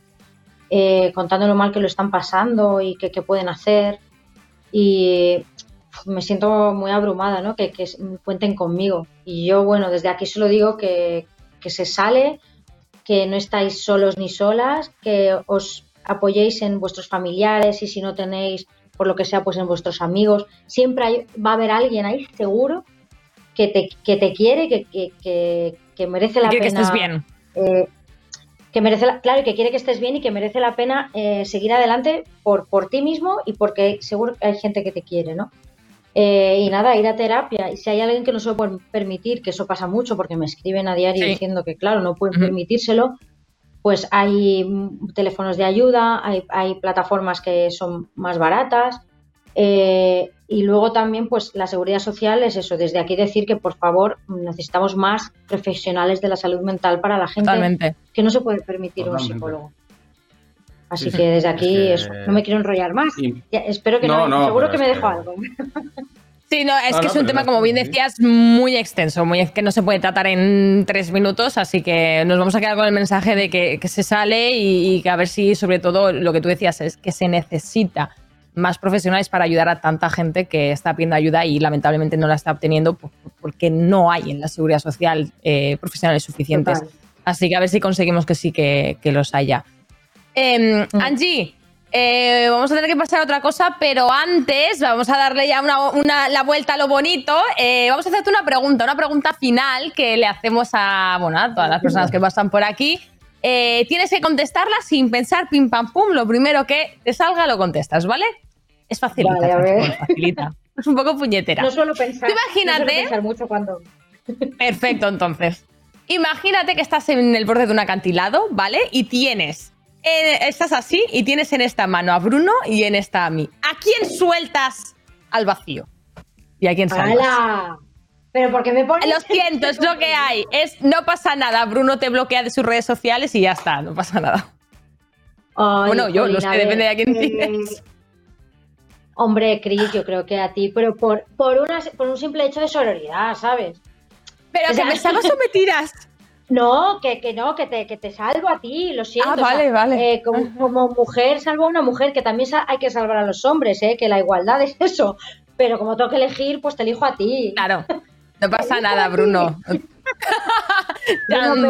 eh, contando lo mal que lo están pasando y qué pueden hacer. Y me siento muy abrumada, ¿no? Que, que cuenten conmigo. Y yo, bueno, desde aquí solo digo que, que se sale, que no estáis solos ni solas, que os apoyéis en vuestros familiares y si no tenéis, por lo que sea, pues en vuestros amigos. Siempre va a haber alguien ahí, seguro, que te, que te quiere, que, que, que, que merece la Quiere que pena. estés bien. eh, que merece la- claro, que quiere que estés bien y que merece la pena eh, seguir adelante por, por ti mismo y porque seguro que hay gente que te quiere, ¿no? Eh, y nada, ir a terapia. Y si hay alguien que no se lo puede permitir, que eso pasa mucho porque me escriben a diario Sí. diciendo que, claro, no pueden Ujú. permitírselo, pues hay mm, teléfonos de ayuda, hay, hay plataformas que son más baratas. eh, y luego también, pues la seguridad social es eso. Desde aquí decir que, por favor, necesitamos más profesionales de la salud mental para la gente Totalmente. que no se puede permitir un psicólogo. Así Sí, sí. que desde aquí Es eso, no me quiero enrollar más. Y- Ya, espero que no, No, no, seguro que me dejo que- algo. <laughs> Sí, no, es No, que no, es un tema, como bien decías, muy extenso, muy que no se puede tratar en tres minutos, así que nos vamos a quedar con el mensaje de que, que se sale y, y que a ver si, sobre todo, lo que tú decías es que se necesita más profesionales para ayudar a tanta gente que está pidiendo ayuda y lamentablemente no la está obteniendo por- porque no hay en la seguridad social eh, profesionales suficientes. Total. Así que a ver si conseguimos que sí que, que los haya. Em, Mm. Angie, eh, vamos a tener que pasar a otra cosa, pero antes vamos a darle ya una, una- la vuelta a lo bonito. Eh, vamos a hacerte una pregunta, una pregunta final que le hacemos a, bueno, a todas las personas que pasan por aquí. Eh, tienes que contestarla sin pensar pim pam pum. Lo primero que te salga lo contestas, ¿vale? Es facilita, Vale, a ver. Es facilita. <laughs> Es un poco puñetera. No suelo pensar, imagínate- no suelo pensar mucho cuando... <laughs> Perfecto, entonces. Imagínate que estás en el borde de un acantilado, ¿vale? Y tienes. eh, estás así y tienes en esta mano a Bruno y en esta a mí. ¿A quién sueltas al vacío? ¿Y a quién salvas? ¡Hala! Pero porque me pones... Lo siento, es lo que hay. Es, no pasa nada. Bruno te bloquea de sus redes sociales y ya está, no pasa nada. Ay, Bueno, yo, a ver, depende de a quién eh, tires. Hombre, Chris, yo creo que a ti, pero por, por, una, por un simple hecho de sororidad, ¿sabes? Pero o que sea- me salvas o me tiras. No, que, que no, que te, que te salvo a ti, lo siento. Ah, o sea, vale, vale. eh, como, como mujer salvo a una mujer, que también hay que salvar a los hombres, ¿eh? que la igualdad <laughs> es eso. Pero como tengo que elegir, pues te elijo a ti. Claro. No <laughs> pasa nada, Bruno. <laughs> Tan,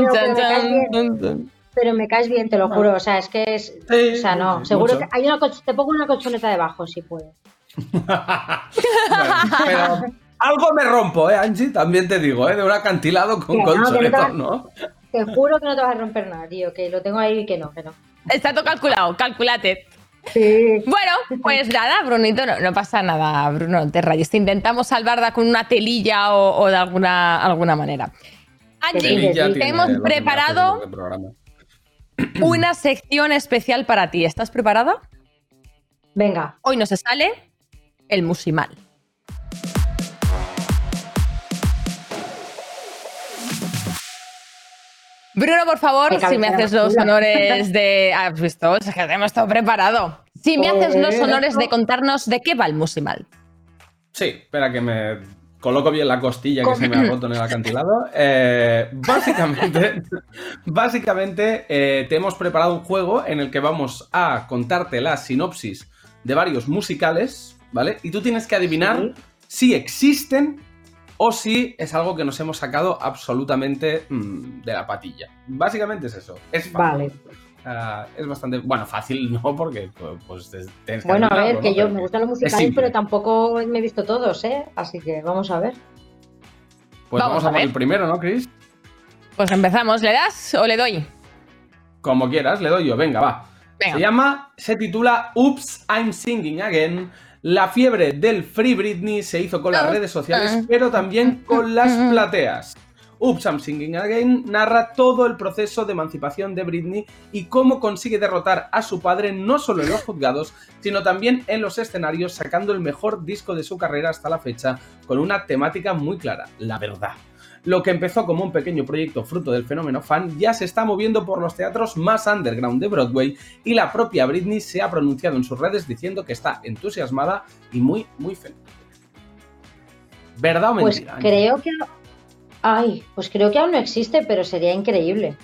tan, tan. Pero me caes bien, te lo juro. O sea, es que es. Sí, o sea, no. sí, seguro mucho. que hay una te pongo una colchoneta debajo si puedes. <laughs> Bueno, pero algo me rompo, ¿eh, Angie? También te digo, ¿eh? De un acantilado con Que no, que no te colchoneta, ¿no? Te juro que no te vas a romper nada, tío. Que lo tengo ahí y que no, que no. Está todo calculado, calculate. Sí. Bueno, pues nada, Brunito, no, no pasa nada, Bruno, no te rayes. Te intentamos salvarla con una telilla o, o de alguna, alguna manera. Angie, te hemos preparado. Una sección especial para ti. ¿Estás preparada? Venga. Hoy nos sale el musimal. Bruno, por favor, si me haces los honores de. ¿Has visto? Es que tenemos todo preparado. Si me haces los Pues, honores de contarnos de qué va el musimal. Sí, espera que me coloco bien la costilla que se me ha roto en el acantilado. Eh, básicamente, <laughs> básicamente eh, te hemos preparado un juego en el que vamos a contarte la sinopsis de varios musicales, ¿vale? Y tú tienes que adivinar si existen o si es algo que nos hemos sacado absolutamente mm, de la patilla. Básicamente es eso. Es fácil. Vale. Ah, es bastante. Bueno, fácil <laughs> no, porque pues, pues, tienes que Bueno, a ver, que ¿no? yo Pero me gustan los es musicales, pero tampoco me he visto todos, ¿eh? Así que vamos a ver. Pues Vamos vamos, a a por ver. el primero, ¿no, Chris? Pues empezamos. ¿Le das o le doy? Como quieras, le doy yo, venga, va. Venga. Se llama, se titula Oops, I'm Singing Again. La fiebre del Free Britney se hizo con las Ah, redes sociales, ah, pero también con las ah, plateas. Oops, I'm Singing Again narra todo el proceso de emancipación de Britney y cómo consigue derrotar a su padre no solo en los juzgados, sino también en los escenarios, sacando el mejor disco de su carrera hasta la fecha, con una temática muy clara, la verdad. Lo que empezó como un pequeño proyecto fruto del fenómeno fan ya se está moviendo por los teatros más underground de Broadway y la propia Britney se ha pronunciado en sus redes diciendo que está entusiasmada y muy, muy feliz. ¿Verdad o Pues mentira? Ángel? creo que. Ay, pues creo que aún no existe, pero sería increíble.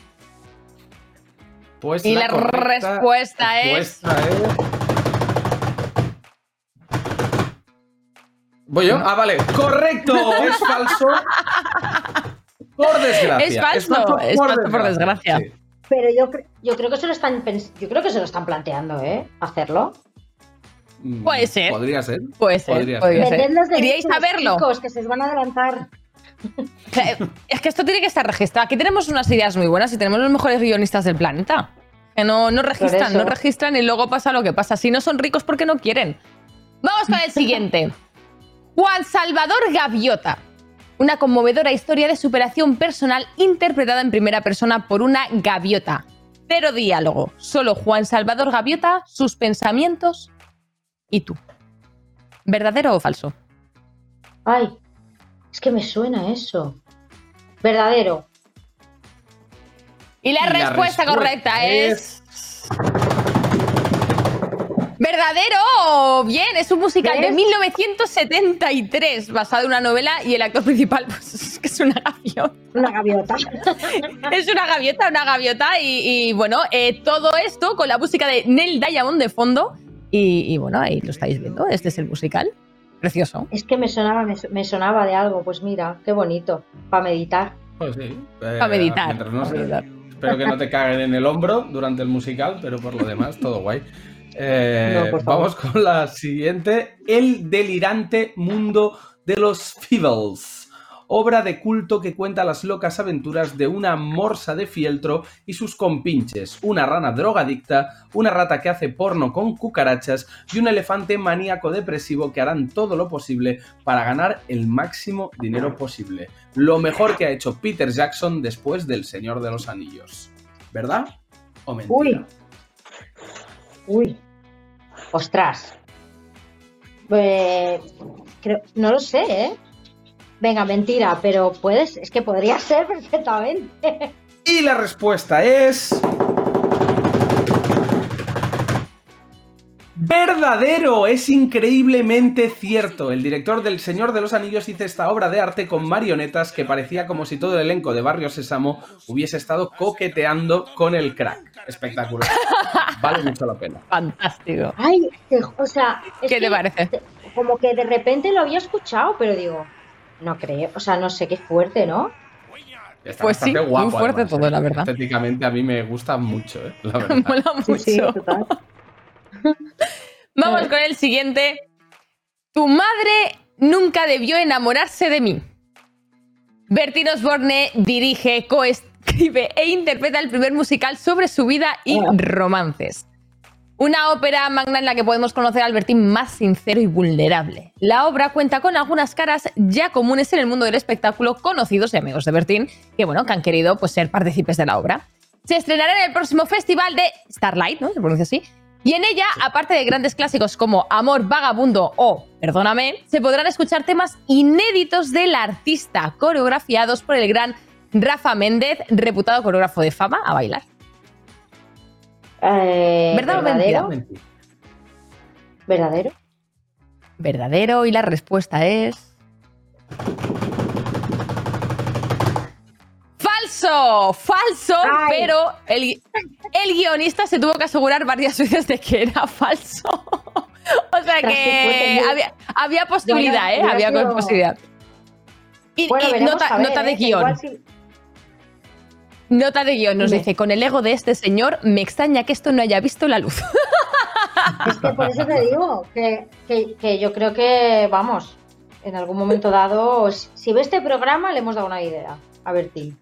Pues Y la respuesta es- respuesta es- ¿Voy yo? Ah, vale. ¡Correcto! Es <laughs> falso. Por desgracia. Es falso, es falso por desgracia. Sí. Pero yo, yo creo que se lo están pens- yo creo que se lo están planteando, ¿eh? Hacerlo. Puede ser. Podría ser. Puede ser. Podría podría ser. ser. Vended los ¿Iríais derechos, a verlo? chicos, que se os van a adelantar. <laughs> Es que esto tiene que estar registrado. Aquí tenemos unas ideas muy buenas y tenemos los mejores guionistas del planeta. Que no, no registran, no registran y luego pasa lo que pasa. Si no son ricos, porque no quieren? Vamos con el siguiente. <laughs> Juan Salvador Gaviota. Una conmovedora historia de superación personal interpretada en primera persona por una gaviota. Cero diálogo. Solo Juan Salvador Gaviota, sus pensamientos y tú. ¿Verdadero o falso? Ay, es que me suena eso. Verdadero. Y la, Y la respuesta, respuesta correcta es... ¿Verdadero? Bien, es un musical de ¿Ves? 1973 basado en una novela y el actor principal <laughs> pues, es que es una gaviota. Una gaviota. <laughs> Es una gaviota, una gaviota y, y, bueno, eh, todo esto con la música de Neil Diamond de fondo y, y, bueno, ahí lo estáis viendo, este es el musical. Precioso. Es que me sonaba, me, me sonaba de algo. Pues mira, qué bonito. Para meditar. Pues sí. Eh, Para meditar. no pa' se- meditar. Espero que no te caguen en el hombro durante el musical, pero por lo demás, todo guay. Eh, No, vamos con la siguiente. El delirante mundo de los Feebles. Obra de culto que cuenta las locas aventuras de una morsa de fieltro y sus compinches, una rana drogadicta, una rata que hace porno con cucarachas y un elefante maníaco depresivo que harán todo lo posible para ganar el máximo dinero posible. Lo mejor que ha hecho Peter Jackson después del Señor de los Anillos. ¿Verdad? ¿O mentira? Uy. Uy. Ostras. Creo, no lo sé, ¿eh? Venga, mentira, pero puedes, es que podría ser perfectamente. Y la respuesta es. Verdadero, es increíblemente cierto. El director del Señor de los Anillos hizo esta obra de arte con marionetas que parecía como si todo el elenco de Barrio Sésamo hubiese estado coqueteando con el crack. Espectacular. <laughs> Vale mucho la pena. Fantástico. Ay, o sea, es ¿Qué que te parece? como que de repente lo había escuchado, pero digo, no creo, o sea, no sé qué fuerte, ¿no? Está Pues sí, bastante muy guapo, fuerte además, todo, ¿eh? la verdad. Estéticamente a mí me gusta mucho, ¿eh? La <laughs> verdad. Mola mucho. Sí, sí, total. <laughs> Vamos con el siguiente. Tu madre nunca debió enamorarse de mí. Bertín Osborne dirige, coescribe e interpreta el primer musical sobre su vida y romances. Una ópera magna en la que podemos conocer al Bertín más sincero y vulnerable. La obra cuenta con algunas caras ya comunes en el mundo del espectáculo, conocidos y amigos de Bertín, que bueno, que han querido pues, ser partícipes de la obra. Se estrenará en el próximo festival de Starlight, ¿no? Se pronuncia así. Y en ella, aparte de grandes clásicos como Amor Vagabundo o Perdóname, se podrán escuchar temas inéditos del artista, coreografiados por el gran Rafa Méndez, reputado coreógrafo de fama, a bailar. Eh, ¿Verdad o ¿Verdadero? Mentira. ¿Verdadero? Verdadero, y la respuesta es. ¡Falso! ¡Falso! Ay. Pero el, el guionista se tuvo que asegurar varias <laughs> veces de que era falso. <laughs> o sea que había, había posibilidad, ¿eh? Había sido- posibilidad. Y, Bueno, y nota, a ver, nota de ¿eh? Guión. igual Nota de guion nos dice: Con el ego de este señor, me extraña que esto no haya visto la luz. <laughs> Es que por eso te digo que, que- que yo creo que, vamos, en algún momento dado, si ve este programa, le hemos dado una idea a Bertín.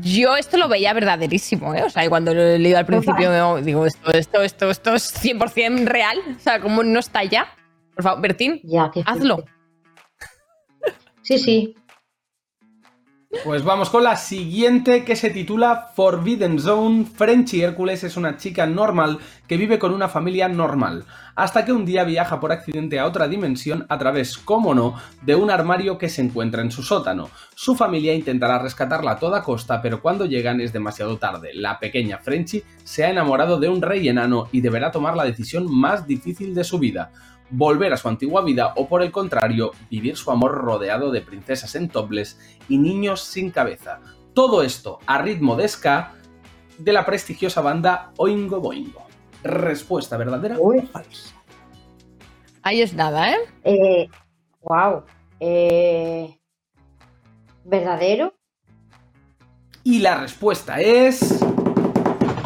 Yo esto lo veía verdaderísimo, ¿eh? O sea, y cuando lo he leído al principio, digo, esto, esto, esto, esto es 100% real. O sea, como no está ya. Por favor, Bertín, Ya, hazlo. Sí, sí. Pues vamos con la siguiente que se titula Forbidden Zone. Frenchy Hércules es una chica normal que vive con una familia normal, hasta que un día viaja por accidente a otra dimensión a través, como no, de un armario que se encuentra en su sótano. Su familia intentará rescatarla a toda costa, pero cuando llegan es demasiado tarde. La pequeña Frenchy se ha enamorado de un rey enano y deberá tomar la decisión más difícil de su vida volver a su antigua vida o por el contrario, vivir su amor rodeado de princesas en topless y niños sin cabeza. Todo esto a ritmo de ska de la prestigiosa banda Oingo Boingo. Respuesta verdadera Uy. o falsa. Ahí es nada, ¿eh? Eh, wow. Eh, ¿Verdadero? Y la respuesta es...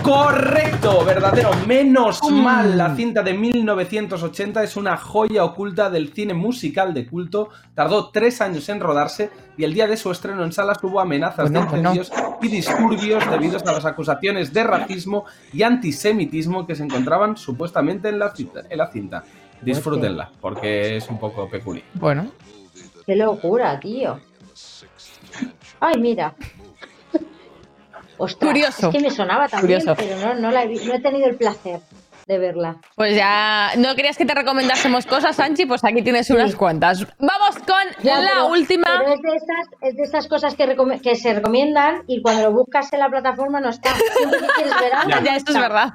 Correcto, verdadero, menos Mm. mal. La cinta de 1980 es una joya oculta del cine musical de culto. Tardó tres años en rodarse y el día de su estreno en salas hubo amenazas Bueno, de bueno. incendios y disturbios debido a las acusaciones de racismo y antisemitismo que se encontraban supuestamente en la cinta. En la cinta. Disfrútenla, porque es un poco peculiar. Bueno. Qué locura, tío. Ay, mira. Ostras, Curioso. Es que me sonaba también, Curioso. pero no, no, la he, no he tenido el placer de verla. Pues ya. ¿No querías que te recomendásemos cosas, Anchi? Pues aquí tienes unas cuantas. Vamos con Ya, la pero- última. Pero es de estas, es de estas cosas que, que se recomiendan y cuando lo buscas en la plataforma no está. Quieres ver algo, Ya, no esto es verdad.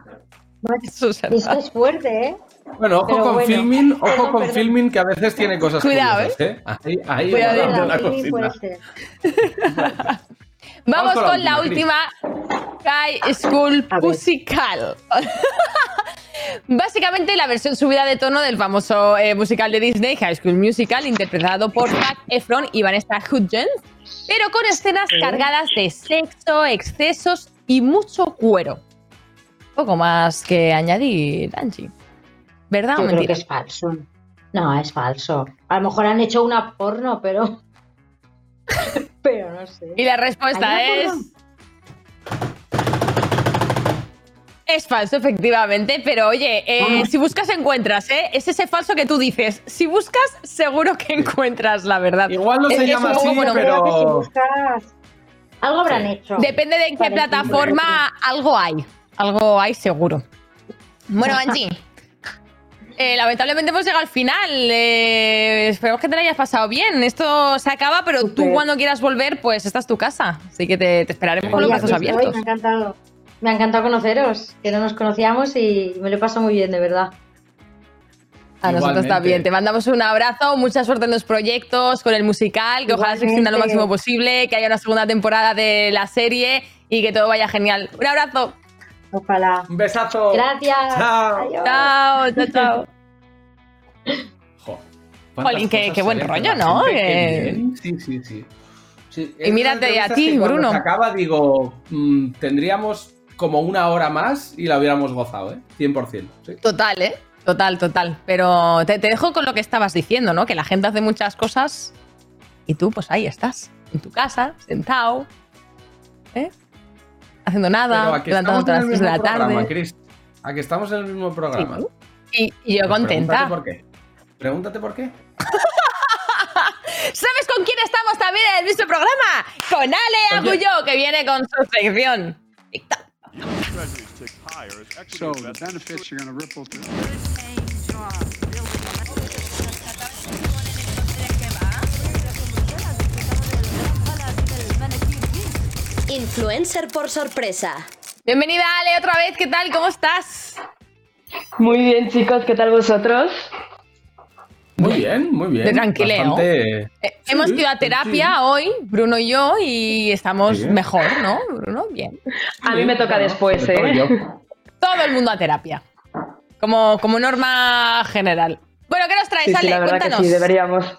Eso es Eso verdad. es fuerte, ¿eh? Bueno, ojo Pero con bueno. filming, ojo Perdón, con perdón. filming que a veces tiene cosas Cuidado, curiosas, ¿eh? Ahí, ahí guardando Verdad, una Vamos con la la última. High School. Musical. <laughs> Básicamente la versión subida de tono del famoso eh, musical de Disney, High School Musical, interpretado por Zac Efron y Vanessa Hudgens, pero con escenas cargadas de sexo, excesos y mucho cuero. Poco más que añadir, Angie. ¿Verdad Yo o creo que mentira? es falso. No, es falso. A lo mejor han hecho una porno, pero. <laughs> pero no sé. Y la respuesta ¿Hay es. Es falso, efectivamente, pero oye, eh, si buscas encuentras, ¿eh? Es ese falso que tú dices. Si buscas, seguro que encuentras la verdad. Igual no Es- se es llama así, bueno, pero... buscas. Algo habrán hecho. Depende de en qué plataforma, algo hay. Algo hay seguro. Bueno, <laughs> Angie. Eh, lamentablemente hemos llegado al final. Eh, esperemos que te lo hayas pasado bien. Esto se acaba, pero tú cuando quieras volver, pues esta es tu casa. Así que te, te esperaremos con los brazos estoy, abiertos. Me ha encantado. Me ha encantado conoceros, que no nos conocíamos y me lo he pasado muy bien, de verdad. A nosotros también. Te mandamos un abrazo, mucha suerte en los proyectos, con el musical, que ojalá se extienda lo máximo posible, que haya una segunda temporada de la serie y que todo vaya genial. Un abrazo. Ojalá. Un besazo. Gracias. Chao. Adiós. Chao, chao, chao. Jo, Jolín, qué- buen rollo, ¿no? Que-. Sí, sí, sí. Sí, Y mírate a ti, Bruno. se acaba, digo, mm, tendríamos como una hora más y la hubiéramos gozado, ¿eh? 100%. sí. Total, ¿eh? Total, total. Pero te, te dejo con lo que estabas diciendo, ¿no? Que la gente hace muchas cosas y tú, pues ahí estás, en tu casa, sentado, ¿eh? Haciendo nada, aquí levantándote a las estamos 3 en de la tarde. Chris. Aquí estamos en el mismo programa. Y, y yo Pues contenta. Pregúntate por qué. Pregúntate por qué. <laughs> ¿Sabes con quién estamos también en el mismo programa? Con Ale Agulló, que viene con su sección. So the benefits are going to ripple through. Influencer por sorpresa. Bienvenida Ale otra vez, ¿qué tal? ¿Cómo estás? Muy bien, chicos, ¿qué tal vosotros? Muy bien, muy bien. De tranquileo. Bastante- Eh, Hemos Sí, ido a terapia hoy, Bruno y yo, y estamos Sí. mejor, ¿no? Bruno, bien. A mí me toca después, todo ¿eh? Todo el mundo a terapia. Como, como norma general. Bueno, ¿qué nos traes, Sí, sí, Ale? la verdad Cuéntanos. que sí, deberíamos.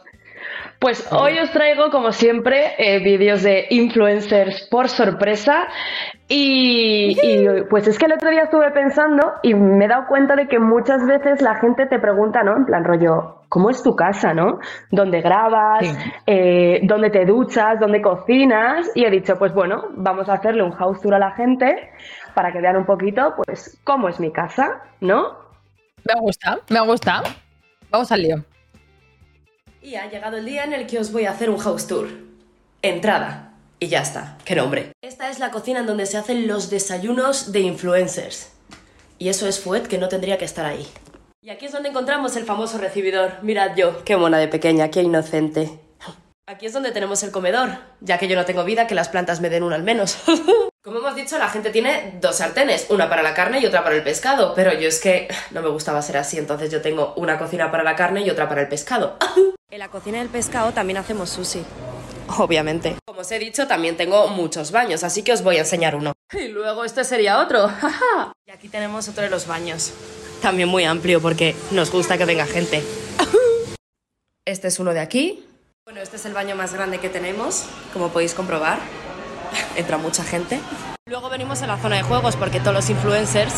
Pues hoy os traigo, como siempre, eh, vídeos de influencers por sorpresa. Y, y, pues es que el otro día estuve pensando y me he dado cuenta de que muchas veces la gente te pregunta, ¿no? En plan rollo, ¿cómo es tu casa, no? ¿Dónde grabas? Eh, ¿Dónde te duchas? ¿Dónde cocinas? Y he dicho, pues bueno, vamos a hacerle un house tour a la gente para que vean un poquito, pues, cómo es mi casa, ¿no? Me gusta, me gusta. Vamos al lío. Y ha llegado el día en el que os voy a hacer un house tour. Entrada. Y ya está. ¿Qué nombre? Esta es la cocina en donde se hacen los desayunos de influencers. Y eso es Fuet que no tendría que estar ahí. Y aquí es donde encontramos el famoso recibidor. Mirad yo, qué mona de pequeña, qué inocente. Aquí es donde tenemos el comedor, ya que yo no tengo vida, que las plantas me den una al menos. <laughs> Como hemos dicho, la gente tiene dos sartenes, una para la carne y otra para el pescado, pero yo es que no me gustaba ser así, entonces yo tengo una cocina para la carne y otra para el pescado. <laughs> En la cocina del pescado también hacemos sushi. Obviamente. Como os he dicho, también tengo muchos baños, así que os voy a enseñar uno. <laughs> Y luego este sería otro. <laughs> y aquí tenemos otro de los baños. También muy amplio porque nos gusta que venga gente. Este es uno de aquí. Bueno, este es el baño más grande que tenemos, como podéis comprobar. Entra mucha gente. Luego venimos a la zona de juegos porque todos los influencers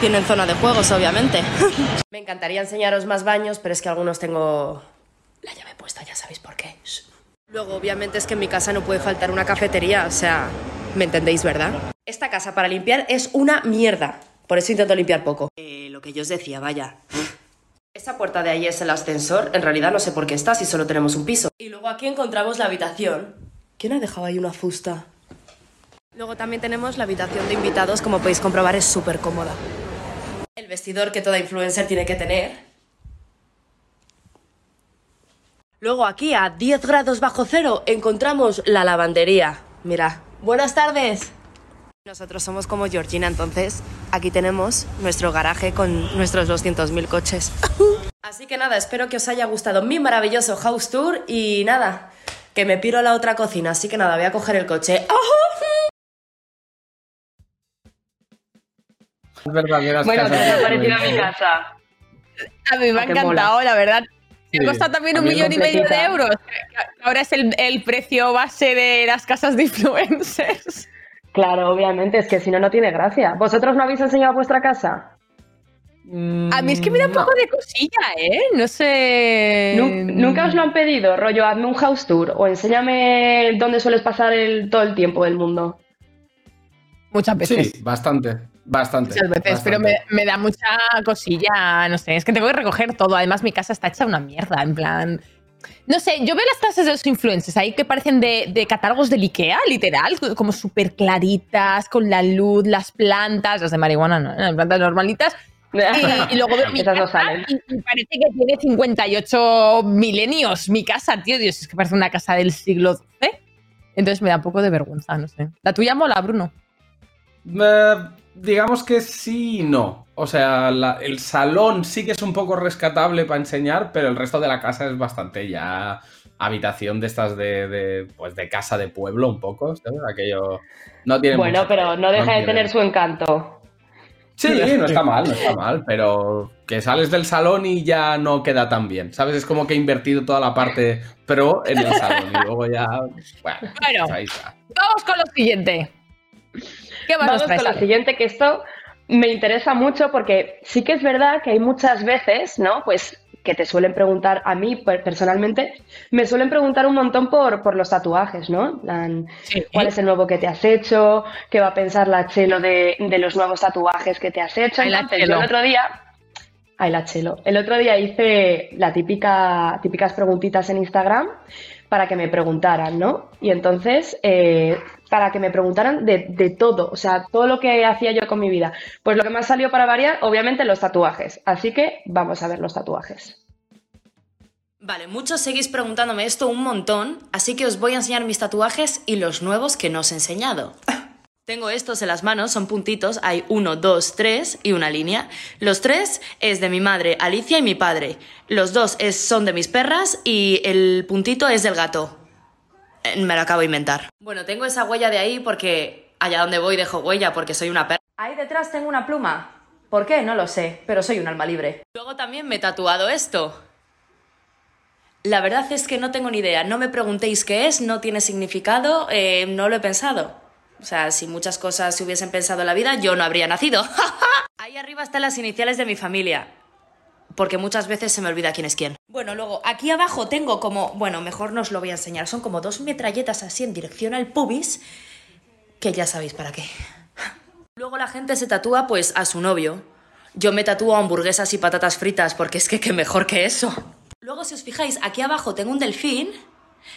tienen zona de juegos, obviamente. <laughs> Me encantaría enseñaros más baños, pero es que algunos tengo la llave puesta, ya sabéis por qué. Luego, obviamente, es que en mi casa no puede faltar una cafetería, o sea, ¿me entendéis, verdad? Esta casa para limpiar es una mierda, por eso intento limpiar poco. Eh, lo que yo os decía, vaya. Esa puerta de ahí es el ascensor, en realidad no sé por qué está si solo tenemos un piso. Y luego aquí encontramos la habitación. ¿Quién ha dejado ahí una fusta? Luego también tenemos la habitación de invitados, como podéis comprobar es súper cómoda. El vestidor que toda influencer tiene que tener. Luego aquí a 10 grados bajo cero encontramos la lavandería. Mira, buenas tardes. Nosotros somos como Georgina, entonces aquí tenemos nuestro garaje con nuestros 200.000 coches. <laughs> Así que nada, espero que os haya gustado mi maravilloso house tour y nada, que me piro a la otra cocina, así que nada, voy a coger el coche. Es verdad que Bueno, ¿qué casas os ha parecido mi influencers- casa? A mí me ha Ah, qué encantado, mola. la verdad. Me Sí, ha costado también un millón y medio de euros. Ahora es el, el precio base de las casas de influencers. Claro, obviamente, es que si no, no tiene gracia. ¿Vosotros no habéis enseñado vuestra casa? A mí es que me da un poco de cosilla, ¿eh? No sé. Nun- ¿Nunca os lo han pedido? Rollo, hazme un house tour o enséñame dónde sueles pasar el, todo el tiempo del mundo. Muchas veces. Sí, bastante, bastante. Muchas veces, pero me, me da mucha cosilla, no sé, es que tengo que recoger todo. Además, mi casa está hecha una mierda, en plan. No sé, yo veo las casas de los influencers ahí que parecen de, de catálogos del Ikea, literal, como súper claritas, con la luz, las plantas, las de marihuana no, las plantas normalitas. Y, y luego veo mi no casa salen. y, y parece que tiene 58 milenios mi casa, tío. Dios, es que parece una casa del siglo XII. Entonces me da un poco de vergüenza, no sé. La tuya mola, Bruno. Eh, digamos que sí y no. O sea, la- el salón sí que es un poco rescatable para enseñar, pero el resto de la casa es bastante ya habitación de estas de, de, pues de casa de pueblo un poco, ¿sabes? Aquello no tiene Bueno, mucho- pero no deja de tiene- tener su encanto. Sí, no está mal, no está mal, pero que sales del salón y ya no queda tan bien, ¿sabes? Es como que he invertido toda la parte pro en el salón y luego ya, bueno, Bueno. ahí está. Vamos con lo siguiente. ¿Qué más Vamos con lo siguiente, que esto me interesa mucho porque sí que es verdad que hay muchas veces, ¿no? Pues que te suelen preguntar, a mí per- personalmente, me suelen preguntar un montón por, por los tatuajes, ¿no? ¿Cuál es el nuevo que te has hecho? ¿Qué va a pensar la Chelo de, de los nuevos tatuajes que te has hecho? Ay, la Entonces, Chelo. yo el otro día... Ay, la Chelo. El otro día hice la típica, típicas preguntitas en Instagram para que me preguntaran, ¿no? Y entonces, eh, para que me preguntaran de, de todo, o sea, todo lo que hacía yo con mi vida. Pues lo que más salió para variar, obviamente, los tatuajes. Así que vamos a ver los tatuajes. Vale, muchos seguís preguntándome esto un montón, así que os voy a enseñar mis tatuajes y los nuevos que no os he enseñado. <laughs> Tengo estos en las manos, son puntitos, hay uno, dos, tres y una línea. Los tres es de mi madre, Alicia, y mi padre. Los dos es- son de mis perras y el puntito es del gato. Eh, Me lo acabo de inventar. Bueno, tengo esa huella de ahí porque allá donde voy dejo huella porque soy una perra. Ahí detrás tengo una pluma. ¿Por qué? No lo sé, pero soy un alma libre. Luego también me he tatuado esto. La verdad es que no tengo ni idea. No me preguntéis qué es, no tiene significado, eh, no lo he pensado. O sea, si muchas cosas se hubiesen pensado en la vida, yo no habría nacido. <laughs> Ahí arriba están las iniciales de mi familia. Porque muchas veces se me olvida quién es quién. Bueno, luego aquí abajo tengo como. Bueno, mejor no os lo voy a enseñar. Son como dos metralletas así en dirección al pubis. Que ya sabéis para qué. <laughs> Luego la gente se tatúa pues a su novio. Yo me tatúo hamburguesas y patatas fritas porque es que qué mejor que eso. Luego, si os fijáis, aquí abajo tengo un delfín,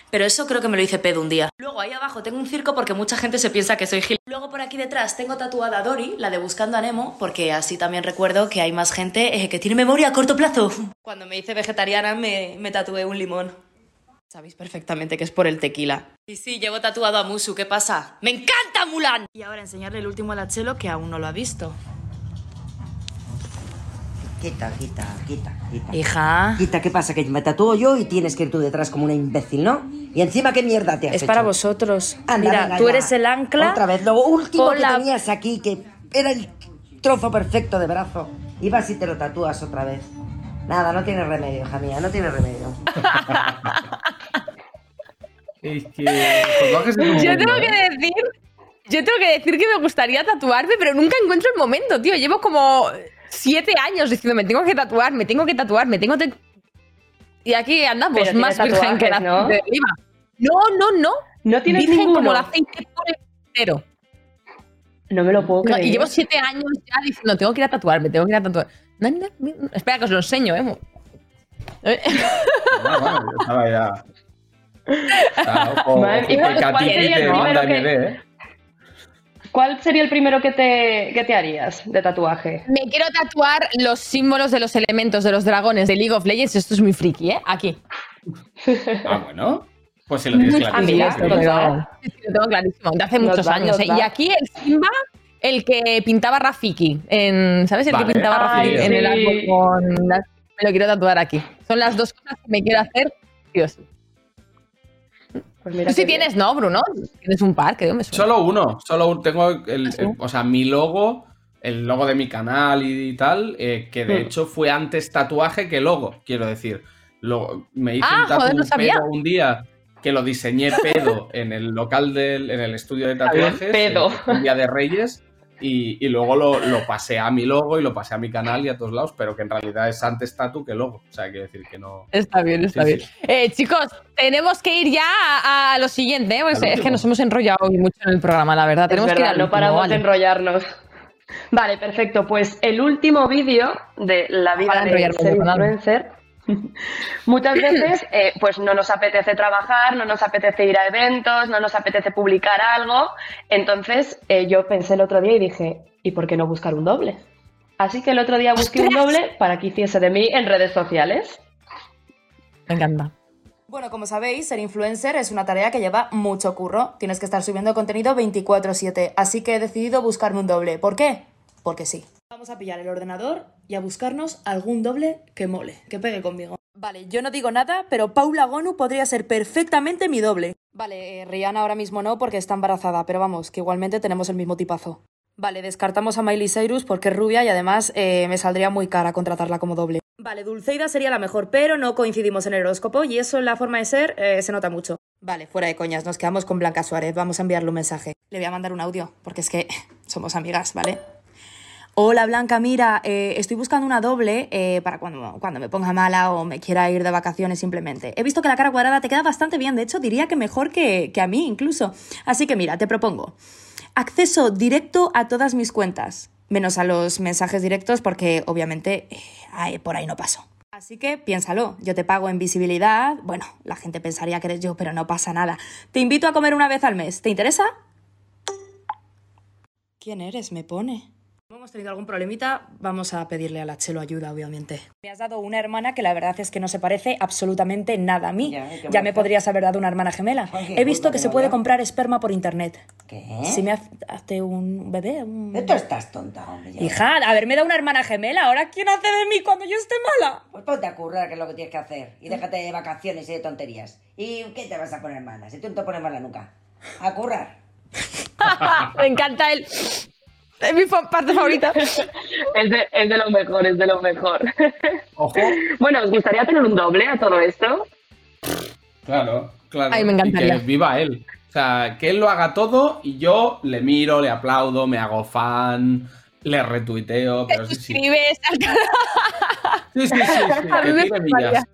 pero eso creo que me lo hice pedo un día. Luego ahí abajo tengo un circo porque mucha gente se piensa que soy gil. Luego por aquí detrás tengo tatuada a Dory, la de Buscando a Nemo, porque así también recuerdo que hay más gente eh, que tiene memoria a corto plazo. <laughs> Cuando me hice vegetariana me, me tatué un limón. Sabéis perfectamente que es por el tequila. Y sí, llevo tatuado a Musu, ¿qué pasa? ¡Me encanta Mulan! Y ahora enseñarle el último a la Chelo que aún no lo ha visto. Quita, quita, quita, quita. Hija. Quita, ¿qué pasa? Que me tatúo yo y tienes que ir tú detrás como una imbécil, ¿no? Y encima, ¿qué mierda te has Es hecho? para vosotros. Anda, Mira, venga, tú ya. eres el ancla. Otra vez, lo último que la- tenías aquí, que era el trozo perfecto de brazo. Y vas y te lo tatúas otra vez. Nada, no tiene remedio, hija mía, no tiene remedio. <laughs> Es que los tatuajes es un Yo tengo ¿eh? que decir. Yo tengo que decir que me gustaría tatuarme, pero nunca encuentro el momento, tío. Llevo como siete años diciendo, me tengo que tatuar, me tengo que tatuar, me tengo que. Y aquí andamos, Pero más virgen que la ¿no? de oliva. No, no, no. No tienes virgen como el aceite por el cero. No me lo puedo No, creer. y llevo siete años ya diciendo, tengo que ir a tatuarme, tengo que ir a tatuar. No, no, no. Espera, que os lo enseño, ¿eh? Ah, estaba ya. <laughs> Ojo, Madre ojo, mía, que a ¿cuál ti sería te el manda primero que- MD, ¿eh? ¿Cuál sería el primero que te, que te harías de tatuaje? Me quiero tatuar los símbolos de los elementos de los dragones de League of Legends. Esto es muy friki, ¿eh? Aquí. <laughs> Ah, bueno. Pues si lo tienes Ah, mira, clarísimo. lo tengo clarísimo, de hace Nos muchos va, años. ¿eh? Y aquí el Simba, el que pintaba Rafiki. En, ¿Sabes? El Vale. que pintaba Ay, Rafiki en el árbol con. las- Me lo quiero tatuar aquí. Son las dos cosas que me quiero hacer. Dios. Pues mira Tú sí qué bien. tienes, ¿no, Bruno? Tienes un par, creo. Me suena. Solo uno, solo un- tengo el, ¿Ah, el- o sea, mi logo, el logo de mi canal y, tal, eh, que de Hmm. hecho fue antes tatuaje que logo, quiero decir. Lo, me hice Ah, un tatu joder, no sabía. pedo un día que lo diseñé pedo en el local del, en el estudio de tatuajes, pedo. en- un día de Reyes, y, y luego lo, lo pasé a mi logo y lo pasé a mi canal y a todos lados, pero que en realidad es antes tatu que logo. O sea, quiero decir que no. Está bien, está Sí, bien. sí. Eh, chicos, tenemos que ir ya a, a lo siguiente, ¿eh? Porque Al es que nos hemos enrollado hoy mucho en el programa, la verdad. Es Tenemos que ir verdad, no paramos vale. de enrollarnos. Vale, perfecto. Pues el último vídeo de la vida Ojalá de influencer. <laughs> Muchas veces, eh, pues no nos apetece trabajar, no nos apetece ir a eventos, no nos apetece publicar algo. Entonces, eh, yo pensé el otro día y dije, ¿y por qué no buscar un doble? Así que el otro día busqué un doble para que hiciese de mí en redes sociales. Me encanta. Bueno, como sabéis, ser influencer es una tarea que lleva mucho curro. Tienes que estar subiendo contenido 24/7, así que he decidido buscarme un doble. ¿Por qué? porque sí. Vamos a pillar el ordenador y a buscarnos algún doble que mole, que pegue conmigo. Vale, yo no digo nada, pero Paula Gonu podría ser perfectamente mi doble. Vale, eh, Rihanna ahora mismo no porque está embarazada, pero vamos, que igualmente tenemos el mismo tipazo. Vale, descartamos a Miley Cyrus porque es rubia y además eh, me saldría muy cara contratarla como doble. Vale, Dulceida sería la mejor, pero no coincidimos en el horóscopo y eso en la forma de ser eh, se nota mucho. Vale, fuera de coñas, nos quedamos con Blanca Suárez, vamos a enviarle un mensaje. Le voy a mandar un audio, porque es que somos amigas, ¿vale? Hola Blanca, mira, eh, estoy buscando una doble eh, para cuando, cuando me ponga mala o me quiera ir de vacaciones simplemente. He visto que la cara cuadrada te queda bastante bien, de hecho diría que mejor que, que a mí incluso. Así que mira, te propongo acceso directo a todas mis cuentas, menos a los mensajes directos porque obviamente eh, por ahí no paso. Así que piénsalo, yo te pago en visibilidad, bueno, la gente pensaría que eres yo, pero no pasa nada. Te invito a comer una vez al mes, ¿te interesa? ¿Quién eres? Me pone. Hemos tenido algún problemita, vamos a pedirle a la Chelo ayuda, obviamente. Me has dado una hermana que la verdad es que no se parece absolutamente nada a mí. Ya, ¿qué Ya, me podrías haber dado una hermana gemela. He visto que se puede comprar esperma por internet. ¿Qué? Si me hace- un bebé, un... Tú estás tonta, hombre. ya. Hija, haberme dado una hermana gemela, ¿ahora quién hace de mí cuando yo esté mala? Pues ponte a currar, que es lo que tienes que hacer. Y déjate de vacaciones y de tonterías. ¿Y qué te vas a poner mala? Si tú no te pones mala nunca. A currar. <laughs> Me encanta el. Es mi parte favorita. <laughs> Es de, es de lo mejor, es de lo mejor. Ojo. <laughs> Bueno, ¿os gustaría tener un doble a todo esto? Claro, claro. Ay, me encantaría. Y que viva él. O sea, que él lo haga todo y yo le miro, le aplaudo, me hago fan, le retuiteo, pero sí, sí. Sí, sí, sí, <laughs> sí, A mí que me tire fliparía. millas.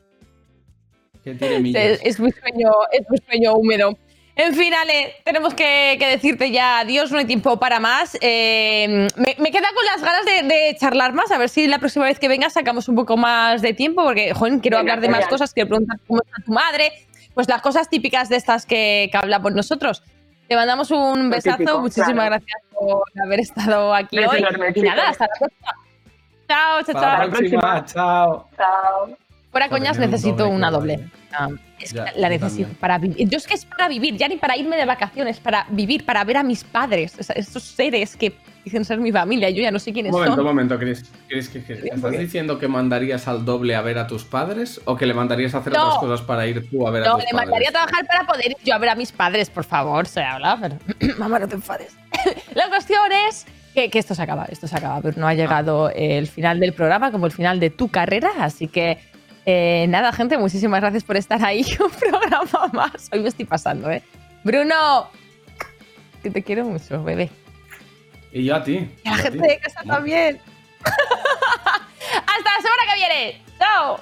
Que tire millas. Es, es mi sueño, es mi sueño húmedo. En fin, Ale, tenemos que, que decirte ya adiós, no hay tiempo para más. Eh, me, me queda con las ganas de, de charlar más, a ver si la próxima vez que vengas sacamos un poco más de tiempo, porque, joder, quiero Venga, hablar de más cosas, quiero preguntar cómo está tu madre, pues las cosas típicas de estas que, que hablamos nosotros. Te mandamos un Lo besazo, típico, muchísimas claro. gracias por haber estado aquí hoy. enorme, y nada, hasta la próxima. Chao, chao, Hasta la chao. próxima, chao. Chao. Fuera coñas, un necesito doble, una doble. Ah, es Ya, que la necesito también. para vivir. Yo es que es para vivir, ya ni para irme de vacaciones, para vivir, para ver a mis padres, o sea, estos seres que dicen ser mi familia. Yo ya no sé quiénes Un momento, un son. momento, Chris. Chris, ¿qué- qué- ¿Estás diciendo que mandarías al doble a ver a tus padres o que le mandarías a hacer No. otras cosas para ir tú a ver a No, tus le padres? mandaría a trabajar para poder ir yo a ver a mis padres, por favor, se habla, pero. <clears throat> Mamá, no te enfades. <laughs> la cuestión es que, que esto se acaba, esto se acaba, pero no ha llegado el final del programa como el final de tu carrera, así que. Eh, nada, gente, muchísimas gracias por estar ahí. <laughs> Un programa más. Hoy me estoy pasando, ¿eh? Bruno, que te quiero mucho, bebé. Y yo a ti. Y a la a gente de casa también. <laughs> Hasta la semana que viene. Chao.